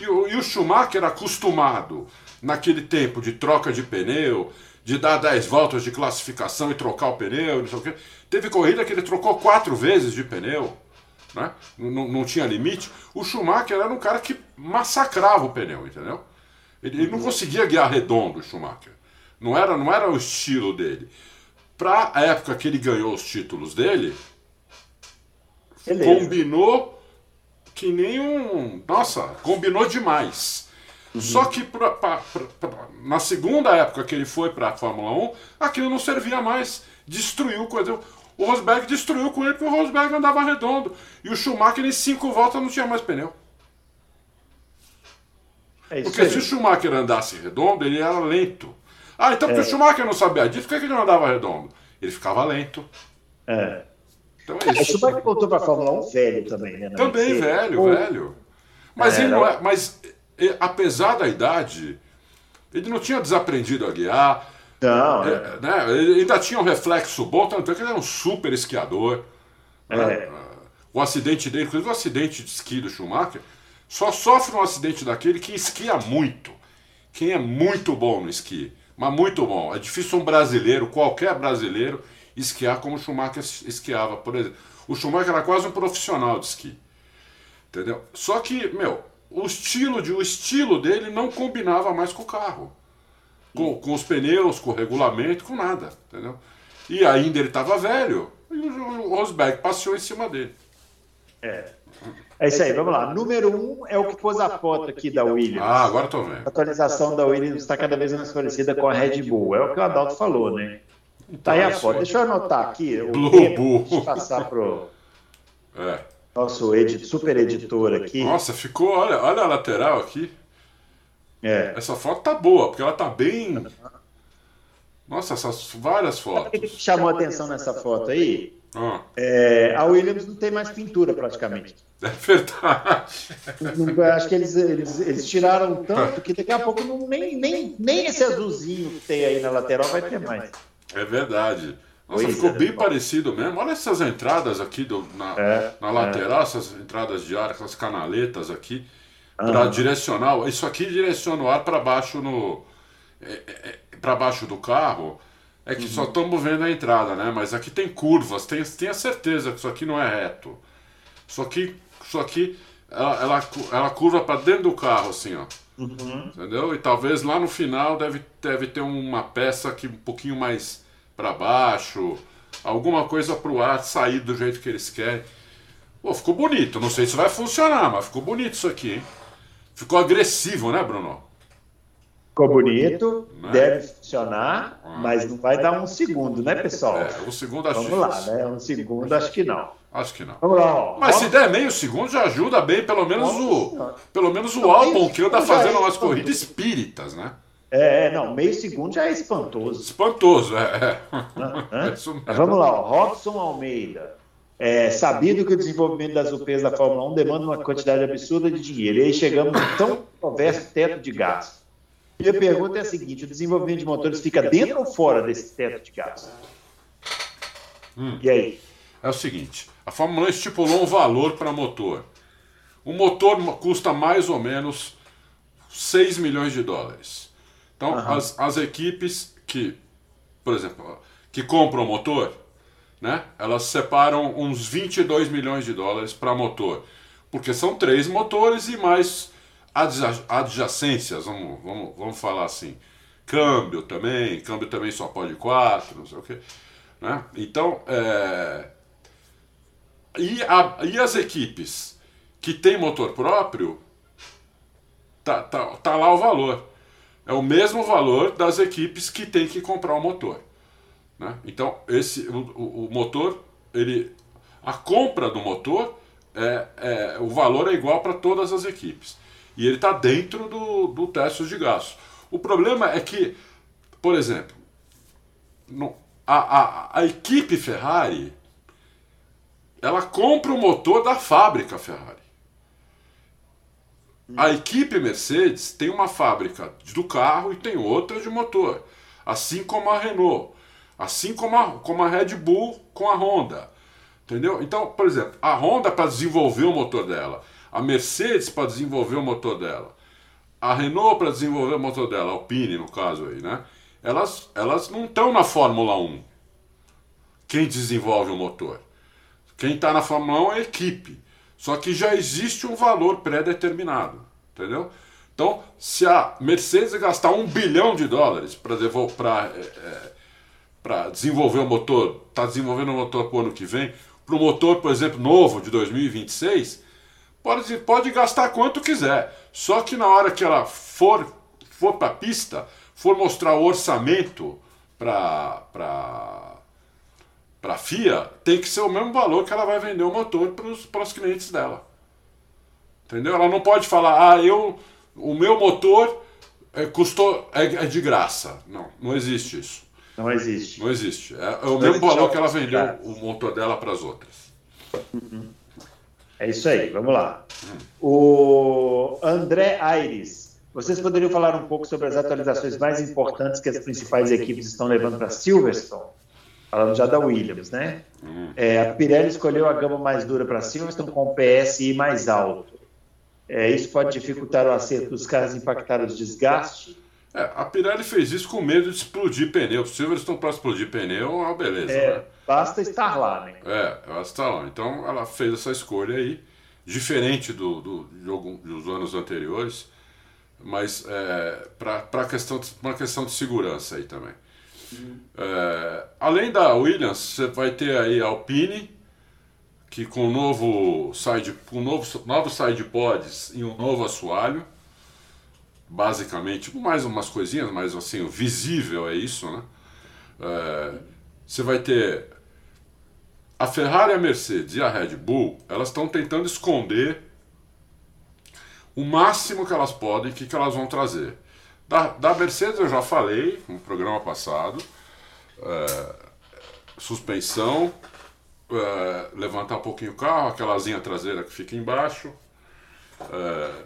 E o, e o Schumacher, acostumado naquele tempo de troca de pneu, de dar 10 voltas de classificação e trocar o pneu, não sei o quê. Teve corrida que ele trocou quatro vezes de pneu, né? não, não tinha limite. O Schumacher era um cara que massacrava o pneu, entendeu? Ele, ele não conseguia guiar redondo, o Schumacher. Não era, não era o estilo dele. Para a época que ele ganhou os títulos dele, Beleza. combinou que nem um. Nossa, combinou demais. Uhum. Só que pra, pra, pra, na segunda época que ele foi para a Fórmula 1, aquilo não servia mais. Destruiu coisa. O Rosberg destruiu com ele porque o Rosberg andava redondo. E o Schumacher em cinco voltas não tinha mais pneu. É porque aí. se o Schumacher andasse redondo, ele era lento. Ah, então porque é. o Schumacher não sabia disso, por que ele não andava redondo? Ele ficava lento. É. Então é isso. Schumacher voltou para a Fórmula 1 velho também, né? Também velho, velho. Mas, é, ele não é, mas apesar da idade, ele não tinha desaprendido a guiar. Não. É, né? Ele ainda tinha um reflexo bom, tanto é que ele era um super esquiador. É. Né? O acidente dele, inclusive o acidente de esqui do Schumacher, só sofre um acidente daquele que esquia muito. Quem é muito bom no esqui, mas muito bom. É difícil um brasileiro, qualquer brasileiro, esquiar como o Schumacher esquiava, por exemplo. O Schumacher era quase um profissional de esqui. Entendeu? Só que, meu, o estilo, de, o estilo dele não combinava mais com o carro. Com, com os pneus, com o regulamento, com nada. Entendeu? E ainda ele estava velho. E o Rosberg passou em cima dele. É. É isso aí, vamos lá. Número um é o que pôs a foto aqui da Williams. Ah, agora estou vendo. A atualização da Williams está cada vez mais parecida com a Red Bull. É o que o Adalto falou, né? Tá aí a foto. Deixa eu anotar aqui. O Globo. Deixa eu passar pro (laughs) é. nosso edit, super editor aqui. Nossa, ficou. Olha, olha a lateral aqui. É. Essa foto tá boa, porque ela tá bem. Nossa, essas várias fotos. O que chamou a atenção nessa foto aí? Ah. É, a Williams não tem mais pintura praticamente. (laughs) É verdade. Acho que eles, eles, eles tiraram tanto que daqui a pouco não, nem, nem, nem esse azulzinho que tem aí na lateral vai ter mais. É verdade. Nossa, pois ficou é, bem parecido mesmo. Olha essas entradas aqui do, na, é, na lateral, é. essas entradas de ar, essas canaletas aqui, para direcionar. Isso aqui direciona o ar para baixo no. É para baixo do carro. É que uhum. só estamos vendo a entrada, né? Mas aqui tem curvas, tem, tenha certeza que isso aqui não é reto. Isso aqui, isso aqui ela, ela, ela curva para dentro do carro, assim, ó. Uhum. Entendeu? E talvez lá no final deve, deve ter uma peça que um pouquinho mais para baixo, alguma coisa para o ar sair do jeito que eles querem. Pô, ficou bonito. Não sei se vai funcionar, mas ficou bonito isso aqui, hein? Ficou agressivo, né, Bruno? Ficou bonito, né? deve funcionar, ah, mas não vai dar um segundo, né, pessoal? É, um segundo acho Vamos lá, né? Um segundo acho que não. Acho que não. Vamos lá. Mas se der meio segundo já ajuda bem, pelo menos o, pelo menos o álbum que anda fazendo é umas corridas espíritas, né? É, é, não, meio segundo já é espantoso. Espantoso, é. é. (laughs) é Vamos lá, ó. Robson Almeida. É sabido que o desenvolvimento das UPs da Fórmula 1 demanda uma quantidade absurda de dinheiro. E aí chegamos no tão controverso teto de gasto. Minha pergunta é a seguinte: o desenvolvimento de motores fica dentro ou fora desse teto de gasto? Hum. E aí? É o seguinte: a Fórmula 1 estipulou um valor para motor. O motor custa mais ou menos 6 milhões de dólares. Então, uhum. as, as equipes que, por exemplo, que compram motor, né, elas separam uns 22 milhões de dólares para motor. Porque são três motores e mais adjacências, vamos, vamos, vamos falar assim. Câmbio também, câmbio também só pode quatro, não sei o quê. Né? Então, é... e, a, e as equipes que têm motor próprio, tá, tá, tá lá o valor. É o mesmo valor das equipes que têm que comprar o motor. Né? Então, esse, o, o, motor, ele, a compra do motor, é, é, o valor é igual para todas as equipes. E ele está dentro do, do teste de gastos. O problema é que, por exemplo, no, a, a, a equipe Ferrari ela compra o motor da fábrica Ferrari. A equipe Mercedes tem uma fábrica do carro e tem outra de motor, assim como a Renault, assim como a, como a Red Bull com a Honda. Entendeu? Então, por exemplo, a Honda para desenvolver o motor dela, a Mercedes para desenvolver o motor dela, a Renault para desenvolver o motor dela, a Alpine no caso aí, né? Elas, elas não estão na Fórmula 1. Quem desenvolve o motor? Quem está na Fórmula 1 é a equipe. Só que já existe um valor pré-determinado, entendeu? Então, se a Mercedes gastar um bilhão de dólares para é, é, desenvolver o motor, está desenvolvendo o motor para o ano que vem, para o motor, por exemplo, novo de 2026, pode, pode gastar quanto quiser. Só que na hora que ela for, for para a pista, for mostrar o orçamento para para a FIA, tem que ser o mesmo valor que ela vai vender o motor para os clientes dela. Entendeu? Ela não pode falar, ah, eu, o meu motor é, custou, é, é, de graça. Não, não existe isso. Não existe. Não existe. É, é o não mesmo valor que ela vendeu o motor dela para as outras. É isso aí, vamos lá. O André Aires. Vocês poderiam falar um pouco sobre as atualizações mais importantes que as principais equipes estão levando para Silverstone? Falando já da Williams, né? É, a Pirelli escolheu a gama mais dura para Silverstone com PSI mais alto. É, isso pode dificultar o acerto dos carros e impactar o desgaste? É, a Pirelli fez isso com medo de explodir pneu. Silverstone para explodir pneu é uma beleza. É, né? Basta estar lá, né? É, ela está lá. Então ela fez essa escolha aí, diferente do, do, do dos anos anteriores, mas é, para questão, uma questão de segurança aí também. É, além da Williams, você vai ter aí a Alpine, que com um novo side, com novo, novos side e um novo assoalho, basicamente, mais umas coisinhas, mas assim, o visível é isso, né? É, você vai ter a Ferrari, a Mercedes e a Red Bull, elas estão tentando esconder o máximo que elas podem, o que, que elas vão trazer. Da, da Mercedes eu já falei no programa passado. É, suspensão, é, levantar um pouquinho o carro, aquela asinha traseira que fica embaixo. É,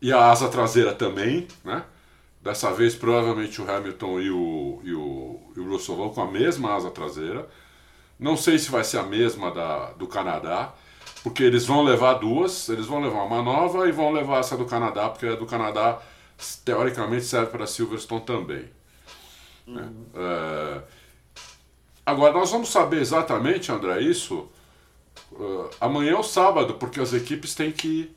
e a asa traseira também, né? Dessa vez provavelmente o Hamilton e o, e o, e o Russell vão com a mesma asa traseira. Não sei se vai ser a mesma da, do Canadá, porque eles vão levar duas, eles vão levar uma nova e vão levar essa do Canadá, porque a do Canadá teoricamente serve para Silverstone também. Né? Uhum. É... Agora, nós vamos saber exatamente, André, isso uh, amanhã ou sábado, porque as equipes têm que,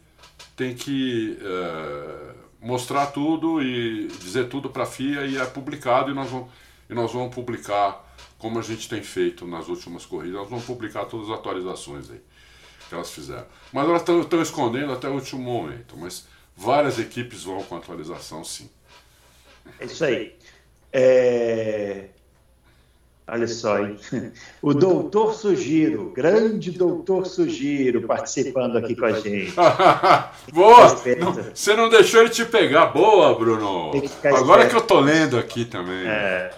têm que uh, mostrar tudo e dizer tudo para a FIA e é publicado e nós, vamos, e nós vamos publicar, como a gente tem feito nas últimas corridas, nós vamos publicar todas as atualizações aí que elas fizeram. Mas elas estão escondendo até o último momento. Mas Várias equipes vão com atualização, sim. É isso aí. É... Olha só, hein? O doutor Sugiro, grande doutor Sugiro, participando aqui com a gente. (laughs) Boa! Não, você não deixou ele te pegar. Boa, Bruno! Agora que eu tô lendo aqui também. É.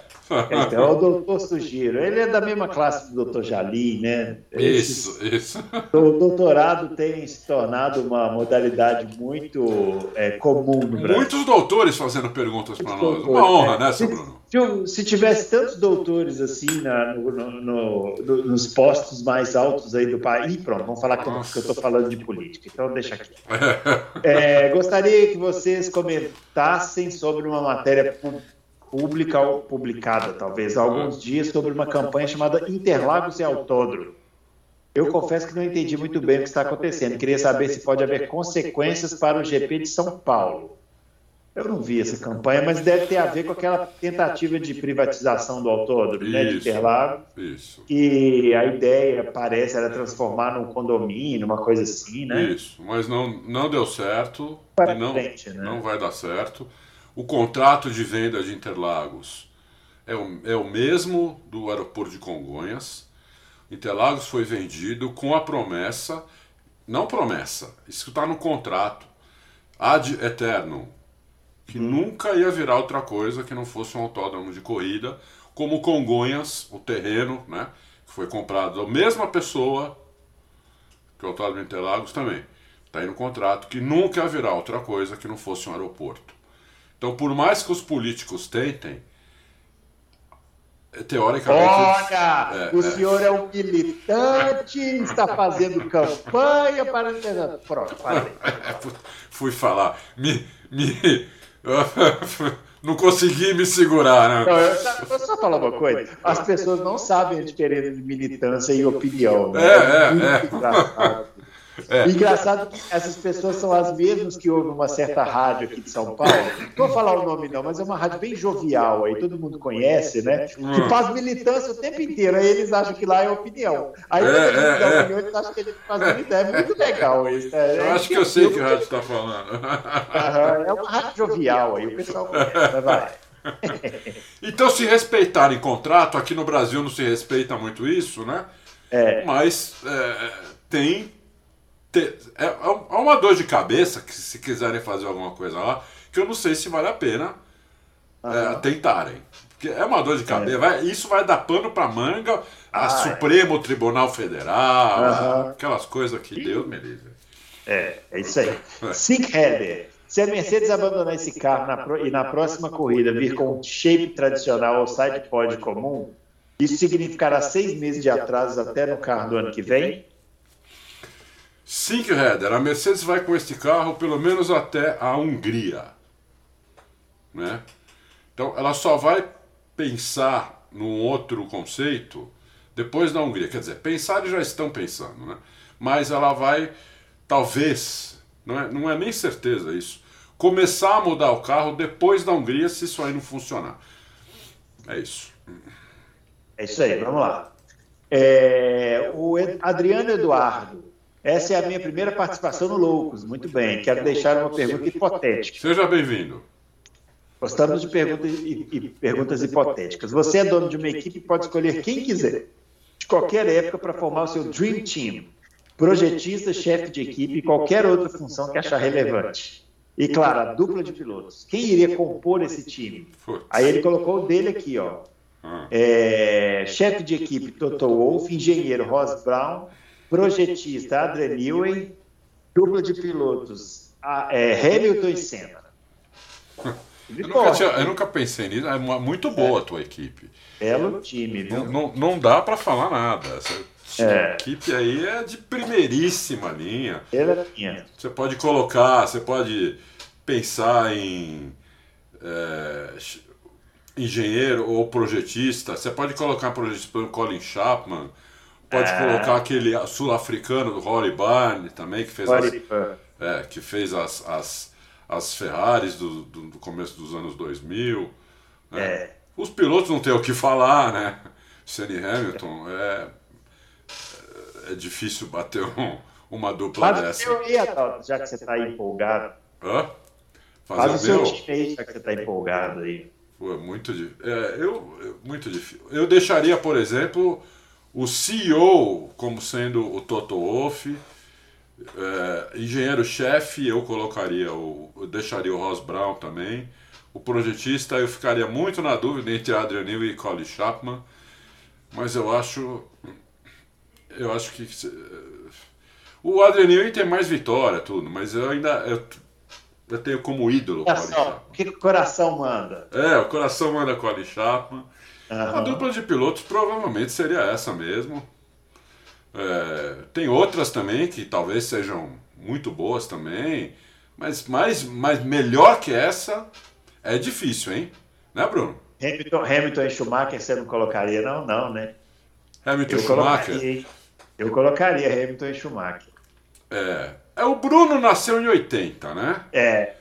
Então, é o doutor Sugiro. Ele é da mesma classe do doutor Jali, né? Isso, isso. (laughs) O doutorado tem se tornado uma modalidade muito é, comum no Brasil. Muitos doutores fazendo perguntas para nós. Uma honra, né, seu Bruno? Se, se, tivesse tantos doutores assim na, no, no, no, nos postos mais altos aí do país. Ih, pronto, vamos falar que, eu estou falando de política, então deixa aqui. (laughs) É, gostaria que vocês comentassem sobre uma matéria pública ou publicada, talvez, há alguns dias, sobre uma campanha chamada Interlagos e Autódromo. Eu confesso que não entendi muito bem o que está acontecendo. Queria saber se pode haver consequências para o GP de São Paulo. Eu não vi essa campanha, mas deve ter a ver com aquela tentativa de privatização do autódromo, né, de Interlagos. Isso. E a ideia, parece, era transformar num condomínio, uma coisa assim, né? Isso, mas não, não deu certo. Para e não, frente, né? não vai dar certo. O contrato de venda de Interlagos é o, é o mesmo do aeroporto de Congonhas. Interlagos foi vendido com a promessa, não promessa, isso está no contrato, ad eterno, que nunca ia virar outra coisa que não fosse um autódromo de corrida, como Congonhas, o terreno, né, que foi comprado da mesma pessoa que o autódromo de Interlagos também. Está aí no contrato que nunca virar outra coisa que não fosse um aeroporto. Então, por mais que os políticos tentem, teoricamente. Olha, é, o é. senhor é um militante, está fazendo campanha para. Pronto, parei. (laughs) Fui falar. Me. me (laughs) não consegui me segurar, né? Não, eu, só- eu só falar uma coisa: as pessoas não sabem a diferença de militância e opinião. Né? É, é, é. Engraçado. É. Engraçado que essas pessoas são as mesmas que ouvem uma certa rádio aqui de São Paulo. Não vou falar o nome, não, mas é uma rádio bem jovial aí, todo mundo conhece, né? Hum. Que faz militância o tempo inteiro. Aí eles acham que lá é opinião. Aí É, quando a gente é, dá é. opinião, eles acham que a gente faz militância. É muito legal isso. né? Eu acho que eu sei que rádio está falando. É uma rádio jovial aí, o pessoal conhece, vai. Então, se respeitarem contrato, aqui no Brasil não se respeita muito isso, né? É. Mas é, tem. Te- é, é uma dor de cabeça que, se quiserem fazer alguma coisa lá, que eu não sei se vale a pena é, tentarem. Porque é uma dor de cabeça. vai- isso vai dar pano pra manga a Ah, é. Supremo Tribunal Federal, aquelas coisas que Deus me livre. É, é isso aí. Sick Header. Se a Mercedes abandonar esse carro na pro- e na próxima corrida vir com um shape tradicional ou side pod comum, isso significará seis meses de atrasos até no carro do ano que vem? Sink Header, a Mercedes vai com este carro pelo menos até a Hungria. Né? Então ela só vai pensar num outro conceito depois da Hungria. Quer dizer, pensar eles já estão pensando, né? mas ela vai, talvez, não é, não é nem certeza isso, começar a mudar o carro depois da Hungria se isso aí não funcionar. É isso. É isso aí, vamos lá. É, o Adriano Eduardo. Essa é a minha primeira participação no Loucos. Muito bem. Quero deixar uma pergunta hipotética. Seja bem-vindo. Gostamos de perguntas, perguntas hipotéticas. Você é dono de uma equipe e pode escolher quem quiser, de qualquer época, para formar o seu Dream Team. Projetista, chefe de equipe e qualquer outra função que achar relevante. E, claro, a dupla de pilotos. Quem iria compor esse time? Aí ele colocou o dele aqui, ó. Ah. É, chefe de equipe Toto Wolff, engenheiro Ross Brown, projetista Adrian Newey, dupla de pilotos a- é, Hamilton e Senna. (laughs) Eu nunca, tinha- eu nunca pensei nisso. É muito boa a tua equipe. Belo time, Não, viu? não, não dá pra falar nada. Essa É. equipe aí é de primeiríssima linha. Ele é minha. Você pode colocar, você pode pensar em é, engenheiro ou projetista. Você pode colocar projetista pelo Colin Chapman. Pode É. colocar aquele sul-africano do Holly Barney também, que fez as, é, que fez as, as, as Ferraris do, do, do começo dos anos 2000. né? É. Os pilotos não têm o que falar, né? Senna Hamilton, é, é difícil bater um- uma dupla Faz o dessa. Adalto, já que você está empolgado. Hã? Faz o seu meu? aí, já que você está empolgado aí. Pô, é muito. É, eu, eu- muito difícil. Eu deixaria, por exemplo, o CEO como sendo o Toto Wolff. É, Engenheiro-chefe, eu colocaria o. Eu deixaria o Ross Brown também. O projetista, eu ficaria muito na dúvida entre Adrian Newey e Colin Chapman. Mas eu acho. Eu acho que. O Adrian Newey tem mais vitória, tudo, mas eu ainda. Eu, eu tenho como ídolo o Colin Coração, Chapman. o que que o coração manda? É, o coração manda Colin Chapman. A Aham. dupla de pilotos provavelmente seria essa mesmo. É, tem outras também que talvez sejam muito boas também, mas mais, mas melhor que essa é difícil, hein? Né, Bruno? Hamilton, Hamilton e Schumacher você não colocaria, não? Não, né? Hamilton Eu Schumacher. colocaria? Eu colocaria Hamilton e Schumacher. É. É, o Bruno nasceu em 80, né? É,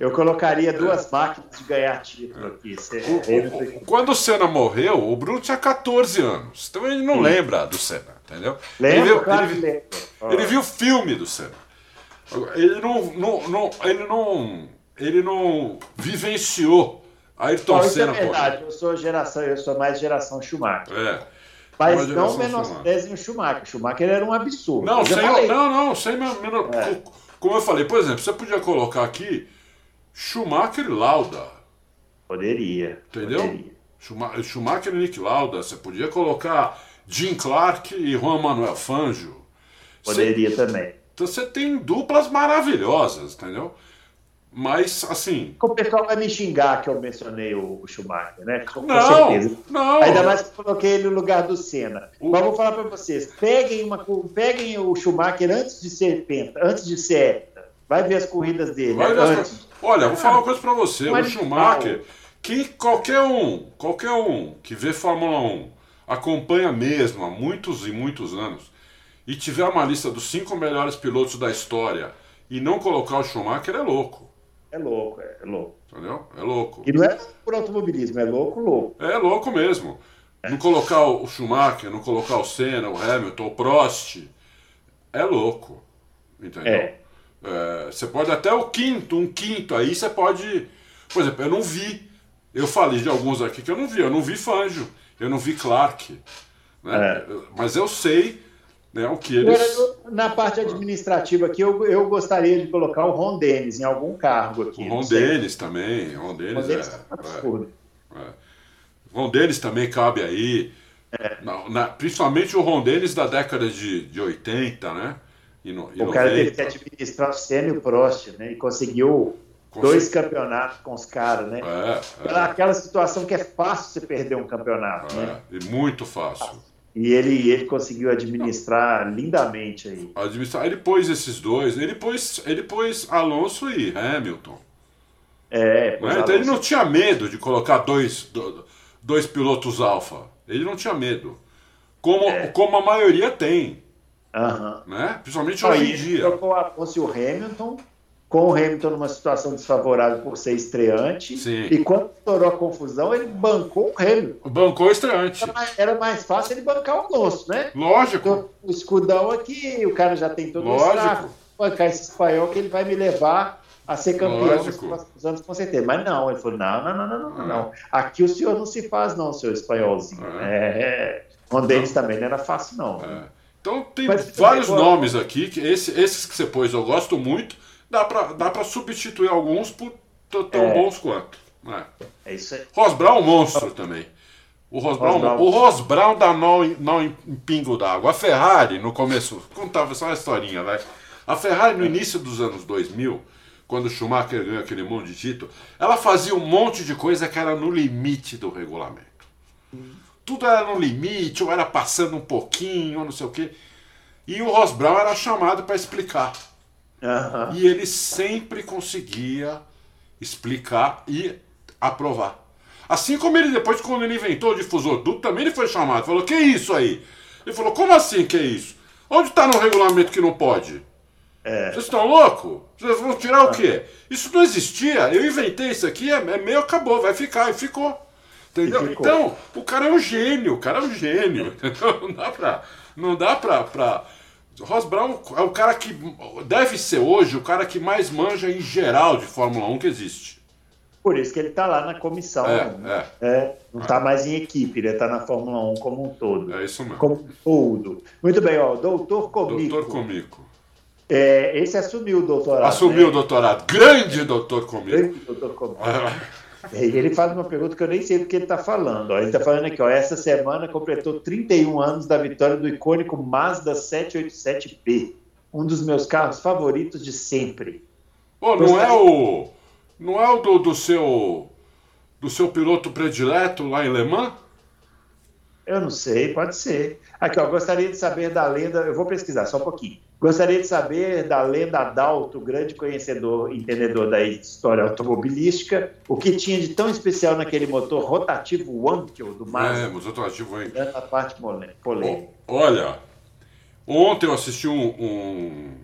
eu colocaria duas é. máquinas de ganhar título aqui. O, o, quando o Senna morreu, o Bruno tinha 14 anos. Então ele não Sim. lembra do Senna, entendeu? Lembra, ele, viu, claro ele, ele viu o filme do Senna. Ele não, não, não, ele não, ele não vivenciou Ayrton Senna. Isso é verdade, eu sou geração, eu sou mais geração Schumacher. É. Mas não menosprezem o Schumacher. O Schumacher era um absurdo. Não, sem, não, não, sem menor, é. Como eu falei, por exemplo, você podia colocar aqui Schumacher e Lauda. Poderia. Entendeu? Poderia. Schumacher e Nick Lauda. Você podia colocar Jim Clark e Juan Manuel Fangio. Poderia você, também. Então você tem duplas maravilhosas, entendeu? Mas, assim. O pessoal vai me xingar que eu mencionei o Schumacher, né? Com não, certeza. Não. Ainda mais que coloquei ele no lugar do Senna. O... Mas vou falar para vocês: peguem, uma, peguem o Schumacher antes de ser penta, antes de ser. Vai ver as corridas dele. Antes. Olha, vou falar uma coisa para você: o Schumacher, que qualquer um, qualquer um que vê Fórmula 1, acompanha mesmo há muitos e muitos anos, e tiver uma lista dos cinco melhores pilotos da história e não colocar o Schumacher, é louco. É louco, é, louco. Entendeu? É louco. E não é por automobilismo, é louco, louco. É louco mesmo. É. Não colocar o Schumacher, não colocar o Senna, o Hamilton, o Prost, é louco. Entendeu? É. É, você pode até o quinto, um quinto, aí você pode. Por exemplo, eu não vi. Eu falei de alguns aqui que eu não vi. Eu não vi Fangio, eu não vi Clark. Né? É. Mas eu sei né, o que eles... Agora, na parte administrativa aqui, eu, eu gostaria de colocar o Ron Dennis em algum cargo aqui. O Ron Dennis também. O Ron Dennis, é, tá é, é. Ron Dennis também cabe aí. É. Na, na, principalmente o Ron Dennis da década de, de 80, né? E no, e o cara teve que administrar o Senna e o Prost, né? E conseguiu dois campeonatos com os caras, né? É, é. Aquela situação que é fácil você perder um campeonato, é, né? E muito fácil. E ele, ele conseguiu administrar lindamente aí. Administrar. Ele pôs esses dois, ele pôs, ele pôs Alonso e Hamilton. É, né? Então ele não tinha medo de colocar dois, dois pilotos alfa. Ele não tinha medo. Como, é. como a maioria tem. Uhum. Né? Principalmente hoje em dia. Trocou Alonso e o Hamilton com o Hamilton numa situação desfavorável por ser estreante. Sim. E quando estourou a confusão, ele bancou o Hamilton. Bancou o estreante. Era mais, era mais fácil ele bancar o Alonso, né? Lógico. Então, o escudão aqui, o cara já tem todo Lógico. o estrago. Bancar esse espanhol que ele vai me levar a ser campeão Lógico. nos próximos anos, com certeza. Mas não, ele falou: não, não, não, não, não, não. Aqui o senhor não se faz, não, seu espanholzinho. É. É. Deles também não era fácil, não. É. Então tem Mas, vários nomes aqui, que esse, esses que você pôs eu gosto muito dá para dá pra substituir alguns por tão é. bons quanto. Né? É isso aí. Ross Brown é um monstro também. O Ross, Brown, Brown. O Ross Brown dá nó, nó em, em pingo d'água. A Ferrari, no começo, contava só uma historinha, vai. A Ferrari, no início dos anos 2000, quando o Schumacher ganhou aquele monte de título, ela fazia um monte de coisa que era no limite do regulamento. Tudo era no limite, ou era passando um pouquinho, ou não sei o quê. E o Ross Brown era chamado para explicar. Uhum. E ele sempre conseguia explicar e aprovar. Assim como ele depois, quando ele inventou o difusor duplo, também ele foi chamado. Falou, que isso aí? Ele falou, como assim que é isso? Onde está no regulamento que não pode? É. Vocês estão loucos? Vocês vão tirar o quê? Isso não existia. Eu inventei isso aqui, é, é meu, acabou, vai ficar. E ficou. Entendeu? E ficou. Então, o cara é um gênio, o cara é um gênio. (laughs) Não dá pra. Não dá pra, pra Ross Brown é o cara que deve ser hoje o cara que mais manja em geral de Fórmula 1 que existe. Por isso que ele está lá na comissão. É, né? é. é não está mais em equipe, ele está na Fórmula 1 como um todo. É isso mesmo. Como um todo. Muito bem, ó, doutor Comico. Doutor Comico. É, esse assumiu o doutorado. Assumiu né? o doutorado. Grande doutor Comico. Grande doutor Comico. (laughs) Ele faz uma pergunta que eu nem sei do que ele está falando. Ele está falando aqui, ó, essa semana completou 31 anos da vitória do icônico Mazda 787P, um dos meus carros favoritos de sempre. Pô, não é o não é o do, do seu do seu piloto predileto lá em Le Mans? Eu não sei, pode ser. Aqui, ó, gostaria de saber da lenda, eu vou pesquisar só um pouquinho. Gostaria de saber da lenda Adalto, grande conhecedor, entendedor da história automobilística, o que tinha de tão especial naquele motor rotativo Wankel do Mazda. É, motor rotativo Wankel. A parte polêmica. Olha, Ontem eu assisti um, um,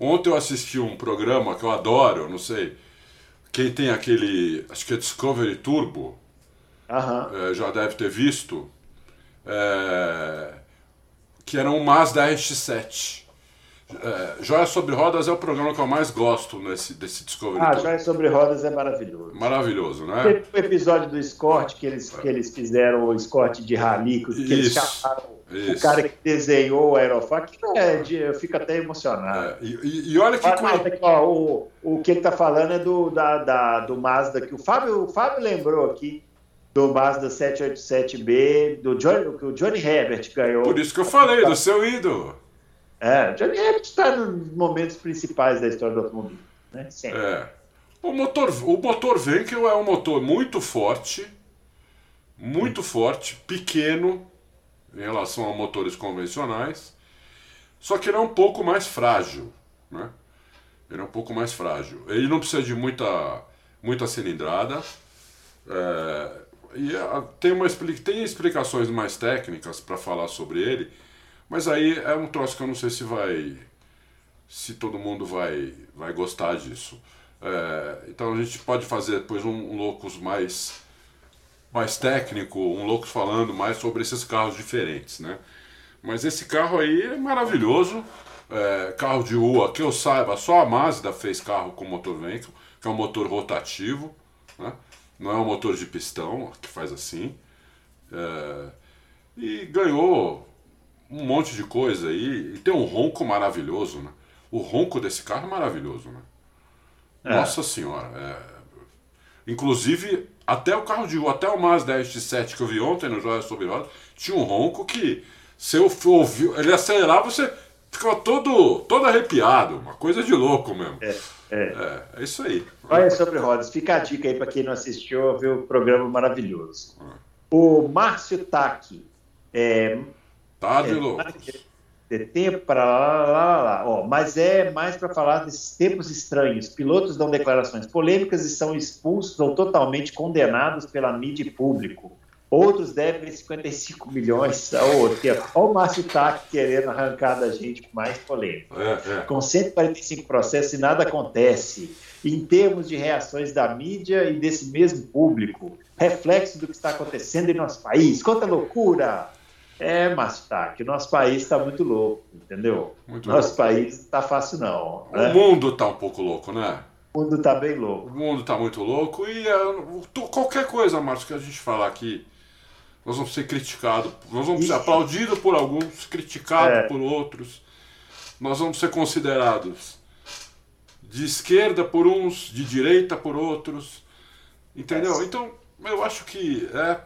Ontem eu assisti um programa que eu adoro, não sei. Quem tem aquele. Acho que é Discovery Turbo. É, já deve ter visto. É, que era um Mazda RX-7. É, Joia sobre Rodas é o programa que eu mais gosto nesse, desse Discovery Ah, Joia sobre Rodas é maravilhoso. Maravilhoso, né? Teve o episódio do Escort, que eles, que eles fizeram o Escort de rally, que Isso, eles chamaram isso. o cara que desenhou o Aerofag, que é de, eu fico até emocionado. É, e, e- olha que. Mas, coi- mas, aqui, ó, o, o que ele tá falando é do, da, da- do Mazda, que o Fábio, o Fábio lembrou aqui, do Mazda 787B, do Johnny, que o Johnny Herbert ganhou. Por isso que eu falei, do seu ídolo. É, o Johnny Herbert está nos momentos principais da história do automobilismo, né? Sempre. É. O motor, o motor Venkel é um motor muito forte, muito forte, pequeno em relação a motores convencionais, só que ele é um pouco mais frágil, né? Ele é um pouco mais frágil. Ele não precisa de muita, muita cilindrada. é, e a- tem, uma, tem explicações mais técnicas para falar sobre ele, mas aí é um troço que eu não sei se vai se todo mundo vai, vai gostar disso. É, então a gente pode fazer depois um, um Loucos mais, mais técnico, um Loucos falando mais sobre esses carros diferentes, né? Mas esse carro aí é maravilhoso, é, carro de rua, que eu saiba, só a Mazda fez carro com motor Venkel, que é um motor rotativo, né? Não é um motor de pistão, que faz assim. É, e ganhou um monte de coisa aí. E tem um ronco maravilhoso, né? O ronco desse carro é maravilhoso, né? É. Nossa senhora. é. Inclusive, até o carro de rua, até o Mazda RX-7 que eu vi ontem no Joia Sobre Roda, tinha um ronco que se eu ouviu, ele acelerava, você ficava todo, todo arrepiado. Uma coisa de louco mesmo. É, é. É, é isso aí. Olha sobre rodas, fica a dica aí para quem não assistiu, ver o programa maravilhoso. O Márcio Taki, é, Tá de é, louco. de tempo para lá, lá, lá, lá. Ó, mas é mais para falar desses tempos estranhos. Pilotos dão declarações polêmicas e são expulsos ou totalmente condenados pela mídia e público. Outros devem 55 milhões ao outro. Olha o Márcio Taki querendo arrancar da gente mais polêmica. É, é. Com 145 processos e nada acontece. Em termos de reações da mídia e desse mesmo público, reflexo do que está acontecendo em nosso país. Quanta loucura! É, Márcio o nosso país está muito louco, entendeu? Muito nosso louco. país não está fácil, não. O né? mundo tá um pouco louco, né? O mundo está bem O louco. mundo tá muito louco e tu- qualquer coisa, Márcio, que a gente falar aqui, nós vamos ser criticados. Nós vamos ser aplaudidos por alguns, criticados É. por outros. Nós vamos ser considerados de esquerda por uns, de direita por outros. Entendeu? Então, eu acho que é,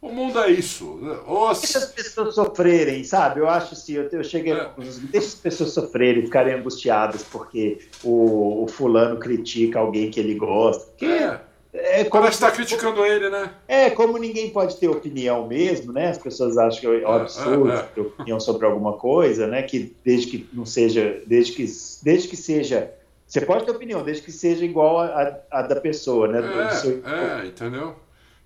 o mundo é isso. Ou as- Deixa as pessoas sofrerem, sabe? Eu acho assim, eu, eu cheguei É. deixa as pessoas sofrerem, ficarem angustiadas porque o, o fulano critica alguém que ele gosta. Porque é, é, como parece estar criticando ele, né? É, como ninguém pode ter opinião mesmo, né? As pessoas acham que é um absurdo é, é. ter opinião sobre alguma coisa, né? Que desde que não seja, desde que, desde que seja, você pode ter opinião, desde que seja igual a, a da pessoa, né? Do seu- É, é, entendeu?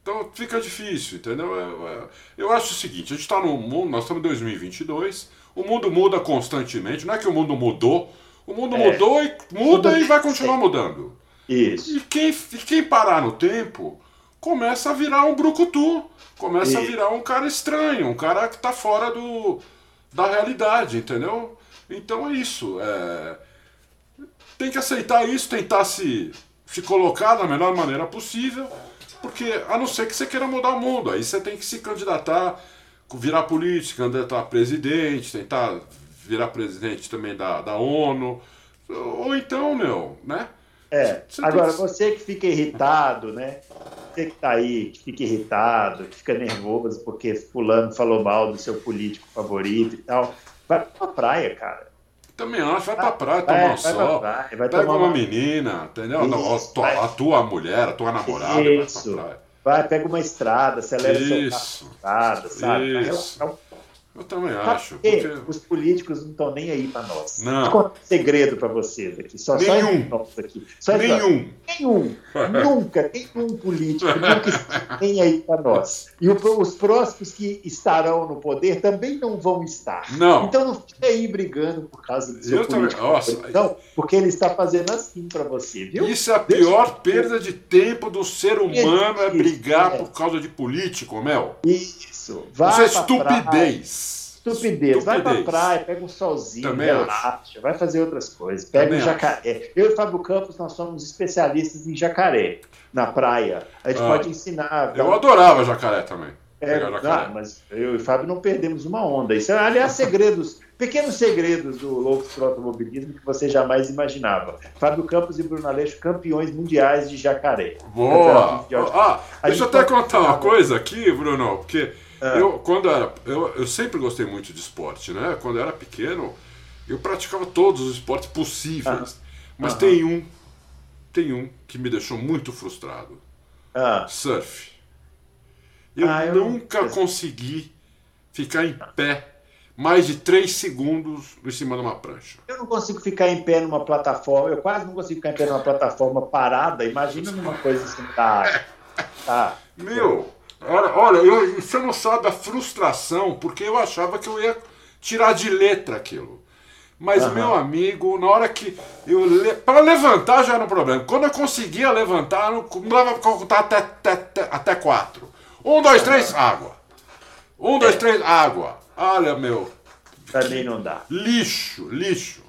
Então fica difícil, entendeu? Eu, eu- eu acho o seguinte, a gente está no mundo, nós estamos em 2022, o mundo muda constantemente, não é que o mundo mudou, o mundo É. mudou e muda e vai continuar mudando. Isso. E quem, quem parar no tempo começa a virar um brucutu, começa a E- virar um cara estranho, um cara que está fora do, da realidade, entendeu? Então é isso. é, tem que aceitar isso, tentar se, se colocar da melhor maneira possível, porque a não ser que você queira mudar o mundo, aí você tem que se candidatar, virar político, candidatar a presidente, tentar virar presidente também da, da ONU, ou então, meu, né? É. Você Agora, você que fica irritado, né? Você que tá aí, que fica irritado, que fica nervoso porque fulano falou mal do seu político favorito e tal, vai pra praia, cara. Também acho, vai pra praia Vai- tomar um vai pra sol. praia, vai Pega tomar uma uma- menina, entendeu? Não, a, Isso, tua, vai. a tua mulher, a tua namorada, vai Isso. pra praia. Vai, pega uma estrada, acelera seu carro Isso. estrada, sabe? Vai Isso. relaxar um- Eu também acho. Porque os políticos não estão nem aí para nós. Não. Vou contar um segredo para vocês aqui. Só, Nenhum. Só nós aqui. Só Nenhum. Nenhum. (laughs) nunca, nenhum político nunca está nem aí para nós. E o- os próximos que estarão no poder também não vão estar. Não. Então não fica aí brigando por causa do seu Eu também- político. nossa. Não, porque ele está fazendo assim para você, viu? Isso é a Deixa pior eu- perda de tempo do ser humano, é Isso, brigar é. por causa de político, Mel. Isso. Vai Isso é pra praia. Estupidez. Estupidez. Vai pra praia, pega um solzinho, Também relaxa, vai fazer outras coisas. Pega Também um jacaré. Eu e o Fábio Campos, nós somos especialistas em jacaré na praia. A gente Ah. pode ensinar. Eu um- adorava jacaré também. É, jacaré. ah, mas eu e o Fábio não perdemos uma onda. Isso, é, aliás, segredos, pequenos segredos do Loucos pro Automobilismo que você jamais imaginava. Fábio Campos e Bruno Aleixo, campeões mundiais de jacaré. Boa! Ah, deixa eu até contar uma coisa aqui, Bruno, porque Ah. eu, quando era. Eu, eu sempre gostei muito de esporte, né? Quando eu era pequeno, eu praticava todos os esportes possíveis. Mas Aham. tem um. Tem um que me deixou muito frustrado. Ah, Surf. Eu Ah, eu- nunca consegui ficar em pé mais de 3 segundos em cima de uma prancha. eu não consigo ficar em pé numa plataforma, eu quase não consigo ficar em pé numa plataforma parada. Imagina numa coisa assim, tá. (laughs) tá. Meu, olha, olha eu, você não sabe a frustração, porque eu achava que eu ia tirar de letra aquilo. Mas, Aham. meu amigo, na hora que eu. Le... Para levantar já era um problema. Quando eu conseguia levantar, não não dava pra contar até, até, até, até quatro. Um, dois, três, água. Um, dois, É. três, água. Olha, meu. Também não dá. Lixo, lixo.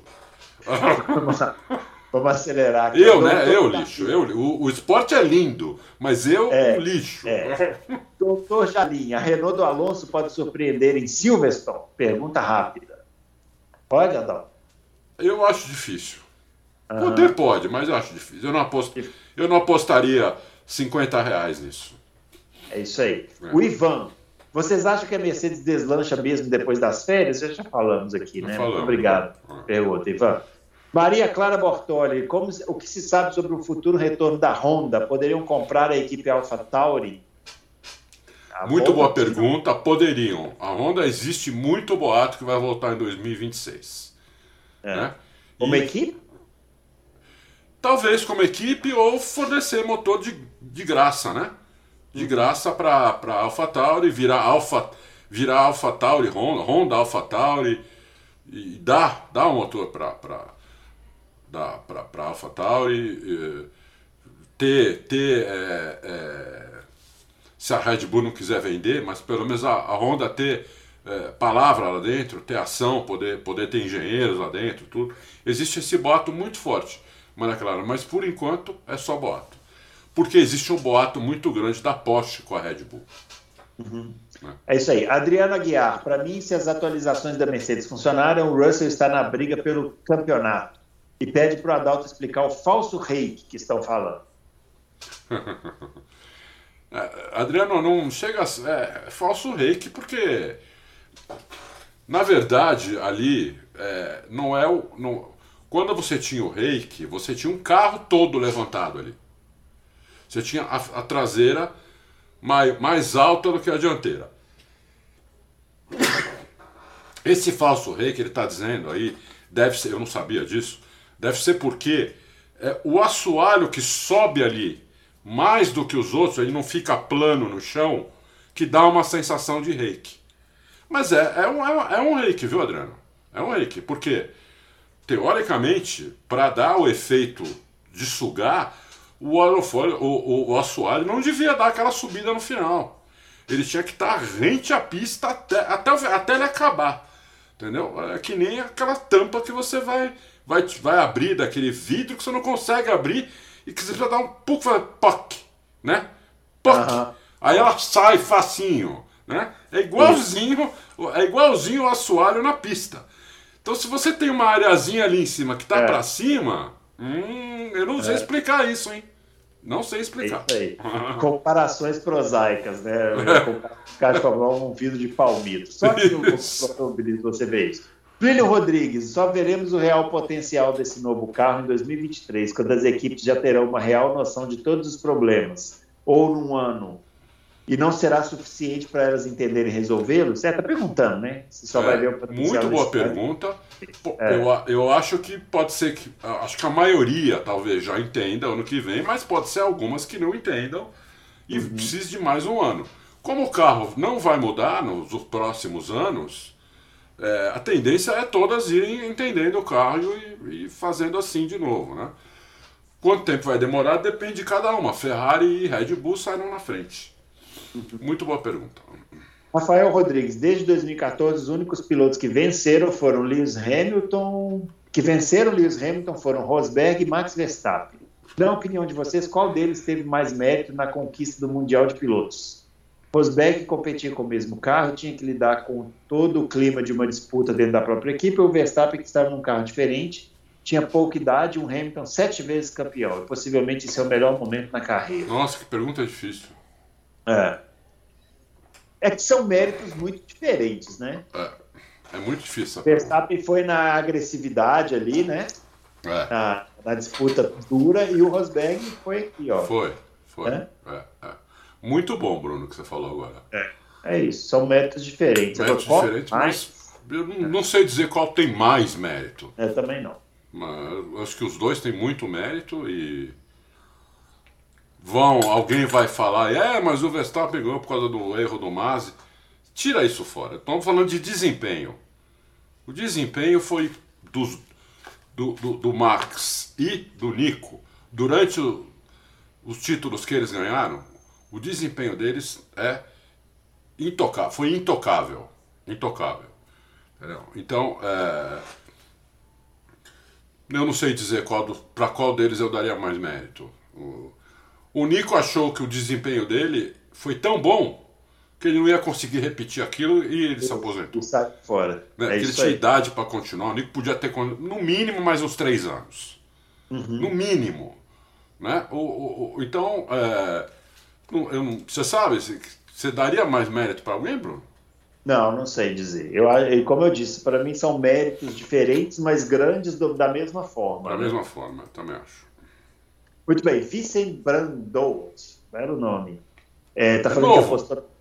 (laughs) Vamos, acelerar aqui. Eu, né? Doutor Eu lixo. Eu, o, o esporte é lindo, mas eu É, lixo. É. Doutor Jalim, a Renault do Alonso pode surpreender em Silverstone? Pergunta rápida. Pode, Adão? Eu acho difícil. Aham. Poder pode, mas eu acho difícil. Eu não, aposto, eu não apostaria 50 reais nisso. É isso aí. É. O Ivan, vocês acham que a Mercedes deslancha mesmo depois das férias? Já, já falamos aqui, né? falamos. Muito obrigado. Pergunta, Ivan. Maria Clara Bortoli, como, o que se sabe sobre o futuro retorno da Honda? Poderiam comprar a equipe Alpha Tauri? A Muito Honda- boa pergunta. Poderiam. A Honda existe muito boato que vai voltar em 2026. É. Né? Uma E equipe? Talvez como equipe ou fornecer motor de, de graça, né? De graça para a AlphaTauri, virar Alpha, virar AlphaTauri, Honda, Honda AlphaTauri e dar, dar um motor para para AlphaTauri, eh, ter, ter eh, eh, se a Red Bull não quiser vender, mas pelo menos a, a Honda ter eh, palavra lá dentro, ter ação, poder, poder ter engenheiros lá dentro, tudo. Existe esse boato muito forte, Maria Clara, mas por enquanto é só boato. Porque existe um boato muito grande da Porsche com a Red Bull. É isso aí. Adriano Aguiar, para mim, se as atualizações da Mercedes funcionarem, o Russell está na briga pelo campeonato. E pede para o Adalto explicar o falso reiki que estão falando. (laughs) É, Adriano, não chega a é, é falso reiki porque na verdade ali é, não é o não, quando você tinha o reiki você tinha um carro todo levantado ali você tinha a, a traseira mais, mais alta do que a dianteira esse falso rei que ele está dizendo aí, deve ser, eu não sabia disso, deve ser porque é, o assoalho que sobe ali, mais do que os outros, ele não fica plano no chão, que dá uma sensação de reiki. Mas é, é, um, é, é um reiki, viu, Adriano? É um reiki, porque, teoricamente, para dar o efeito de sugar, o, aerofólio, o, o, o assoalho não devia dar aquela subida no final. Ele tinha que estar rente à pista até, até, até ele acabar. Entendeu? É que nem aquela tampa que você vai, vai, vai abrir daquele vidro que você não consegue abrir e que você precisa dar um pouco, vai, poc, né? Poc. Aí ela sai facinho, né? É igualzinho, é igualzinho o assoalho na pista. Então se você tem uma areazinha ali em cima que tá É. pra cima, hum, eu não sei explicar isso, hein? Não sei É explicar. isso aí. (laughs) Comparações prosaicas, né? (laughs) Comparar com um vidro de palmito. Só que no automobilismo você vê isso. Plínio Rodrigues, só veremos o real potencial desse novo carro em 2023, quando as equipes já terão uma real noção de todos os problemas. Ou num ano. e não será suficiente para elas entenderem resolvê-lo? Você está perguntando, né? Se só é, vai ver o potencial Muito boa pergunta. É. Eu, eu acho que pode ser que. Acho que a maioria talvez já entenda ano que vem, mas pode ser algumas que não entendam e uhum. precise de mais um ano. Como o carro não vai mudar nos próximos anos, é, a tendência é todas irem entendendo o carro e, e, fazendo assim de novo, né? Quanto tempo vai demorar depende de cada uma. Ferrari e Red Bull saíram na frente. Muito boa pergunta. Rafael Rodrigues, desde 2014, os únicos pilotos que venceram foram Lewis Hamilton, que venceram Lewis Hamilton foram Rosberg e Max Verstappen. Na opinião de vocês, qual deles teve mais mérito na conquista do Mundial de Pilotos? Rosberg competia com o mesmo carro, tinha que lidar com todo o clima de uma disputa dentro da própria equipe, o Verstappen que estava num carro diferente, tinha pouca idade, um Hamilton sete vezes campeão, e possivelmente esse é o melhor momento na carreira. Nossa, que pergunta difícil. É. É que são méritos muito diferentes, né? É, é muito difícil. Verstappen foi na agressividade ali, né? É. Na, na, disputa dura, e o Rosberg foi aqui, ó. Foi, foi. É? É, é. Muito bom, Bruno, que você falou agora. É, é isso, são méritos diferentes. Méritos Agora, diferentes, mas eu não, não, sei dizer qual tem mais mérito. Eu também não. Mas acho que os dois têm muito mérito e vão, alguém vai falar, é, mas o Verstappen ganhou por causa do erro do Masi. Tira isso fora. Estamos falando de desempenho. O desempenho foi dos, do, do, do Max e do Nico durante o, os títulos que eles ganharam. O desempenho deles é intocável, foi intocável, intocável. Entendeu? Então, é, eu não sei dizer para qual deles eu daria mais mérito. O, o Nico achou que o desempenho dele foi tão bom que ele não ia conseguir repetir aquilo e ele se aposentou. Sai fora. Né? É ele tinha aí. idade para continuar. O Nico podia ter, no mínimo, mais uns três anos. Uhum. No mínimo. Né? O, o, o então, é, eu não, você sabe, você daria mais mérito para alguém, Bruno? Não, não sei dizer. Eu, como eu disse, para mim são méritos diferentes, mas grandes do, da mesma forma. Da né? mesma forma, também acho. Muito bem, Vincent Brandout, era o nome. É, tá falando que apostou.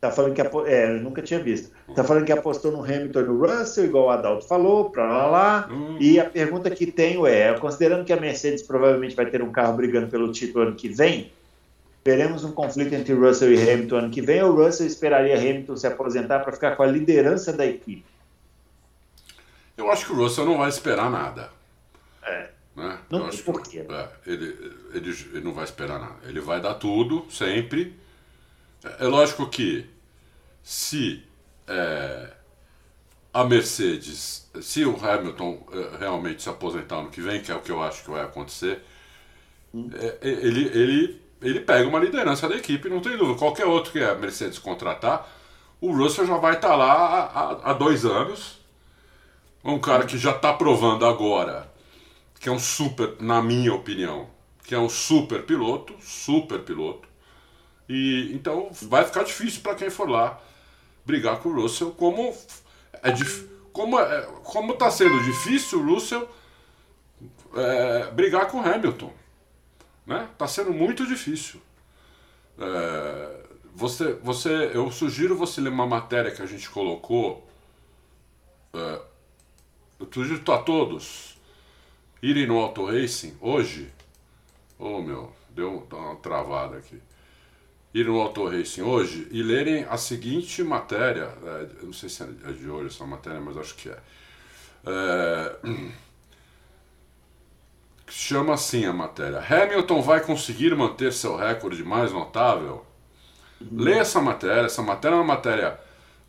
Tá falando que é, eu nunca tinha visto. Tá falando que apostou no Hamilton e no Russell, igual o Adalto falou, pra lá lá. Hum. E a pergunta que tenho é: considerando que a Mercedes provavelmente vai ter um carro brigando pelo título ano que vem, veremos um conflito entre Russell e Hamilton ano que vem, ou Russell esperaria Hamilton se aposentar para ficar com a liderança da equipe? Eu acho que o Russell não vai esperar nada. É. Né? Não sei por quê. É, ele, ele, ele não vai esperar nada. Ele vai dar tudo, sempre. É, é lógico que se é, a Mercedes, se o Hamilton é, realmente se aposentar ano que vem, que é o que eu acho que vai acontecer, hum. É, ele, ele, ele pega uma liderança da equipe, não tem dúvida. Qualquer outro que a Mercedes contratar, o Russell já vai estar tá lá há, há dois anos. Um cara que já está provando agora que é um super, na minha opinião, que é um super piloto, super piloto. E então vai ficar difícil para quem for lá brigar com o Russell, como é como é, como está sendo difícil o Russell é, brigar com o Hamilton, né? Tá sendo muito difícil. É, você, você, eu sugiro você ler uma matéria que a gente colocou. É, eu sugiro a todos irem no Auto Racing hoje, oh meu, deu uma travada aqui. Irem no Auto Racing hoje e lerem a seguinte matéria, é, não sei se é de hoje essa matéria, mas acho que é. é (clears throat) chama assim a matéria. Hamilton vai conseguir manter seu recorde mais notável? Lê essa matéria, essa matéria é uma matéria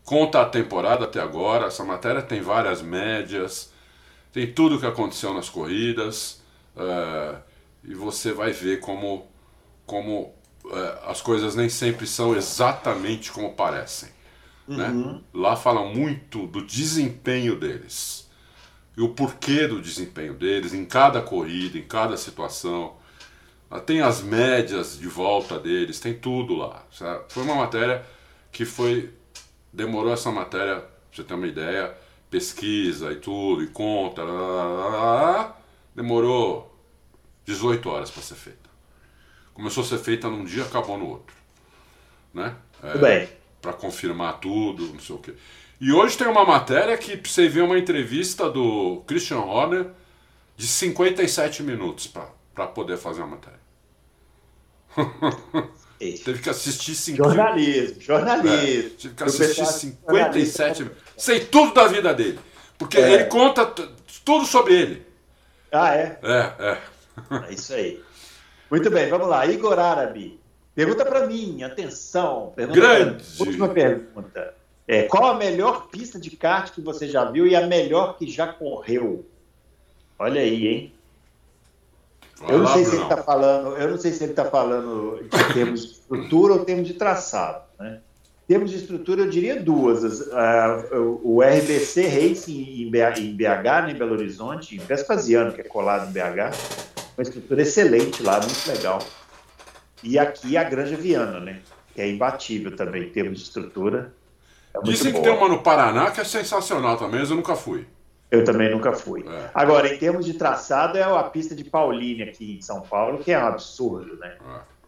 conta a temporada até agora, essa matéria tem várias médias, tem tudo o que aconteceu nas corridas uh, e você vai ver como, como uh, as coisas nem sempre são exatamente como parecem. Né? Uhum. Né? Lá fala muito do desempenho deles e o porquê do desempenho deles em cada corrida, em cada situação. Tem as médias de volta deles, tem tudo lá. Foi uma matéria que foi. Demorou essa matéria, pra você ter uma ideia, pesquisa e tudo, e conta, lá, lá, lá, demorou 18 horas para ser feita. Começou a ser feita num dia, acabou no outro. né? Tudo bem. Para confirmar tudo, não sei o quê. E hoje tem uma matéria que você vê uma entrevista do Christian Horner de 57 minutos para poder fazer a matéria. Teve que assistir 50... Jornalismo, jornalismo. É, tive que assistir 57 minutos. Sei tudo da vida dele. Porque é. ele conta tudo sobre ele. Ah, é? É, é. É isso aí. Muito bem, vamos lá. Igor Árabe. Pergunta para mim, atenção. Pergunta Grande. Última pergunta. É, qual a melhor pista de kart que você já viu e a melhor que já correu? Olha aí, hein? eu não sei se ele está falando, eu não sei se ele está falando em termos de estrutura ou termos de traçado, né? Em termos de estrutura, eu diria duas. Uh, o RBC Racing em BH, em BH né, em Belo Horizonte, em Vespasiano, que é colado em BH, uma estrutura excelente lá, muito legal. E aqui a Granja Viana, né? Que é imbatível também em termos de estrutura. É Dizem que tem uma no Paraná que é sensacional também, mas eu nunca fui. Eu também nunca fui. É. Agora, em termos de traçado, é a pista de Pauline aqui em São Paulo, que é um absurdo, né?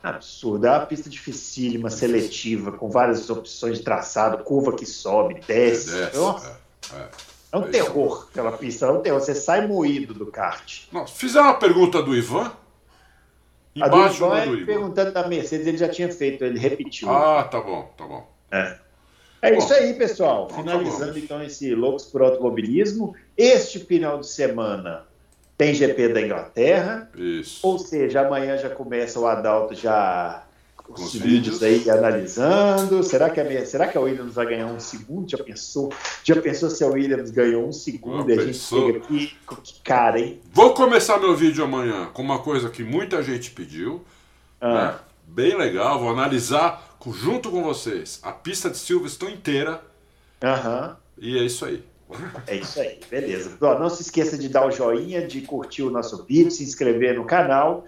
É. Absurdo. É uma pista dificílima, seletiva, com várias opções de traçado, curva que sobe, desce. desce. É, é. é um é terror aquela pista, é um terror. Você sai moído do kart. Nossa, fizeram uma pergunta do Ivan. Embaixo a do Ivan, do Ivan. perguntando da Mercedes, ele já tinha feito, ele repetiu. Ah, tá bom, tá bom. É. É Bom, isso aí, pessoal. Finalizando então esse Loucos por Automobilismo. Este final de semana tem GP da Inglaterra. Isso. Ou seja, amanhã já começa o Adalto já com os vídeos aí analisando. Será que, a, será que a Williams vai ganhar um segundo? Já pensou? Já pensou se a Williams ganhou um segundo e a gente chega aqui? Que cara, hein? Vou começar meu vídeo amanhã com uma coisa que muita gente pediu. Ah. Né? Bem legal, vou analisar junto com vocês a pista de Silverstone inteira. Uhum. E é isso aí. É isso aí, beleza. não se esqueça de dar o joinha, de curtir o nosso vídeo, se inscrever no canal.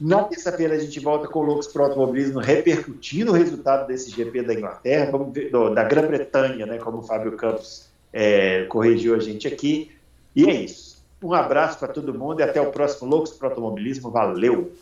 Na terça-feira a gente volta com o Loucos Pro Automobilismo repercutindo o resultado desse GP da Inglaterra, ver, da Grã-Bretanha, né, como o Fábio Campos é, corrigiu a gente aqui. E é isso. Um abraço para todo mundo e até o próximo Loucos Pro Automobilismo. Valeu!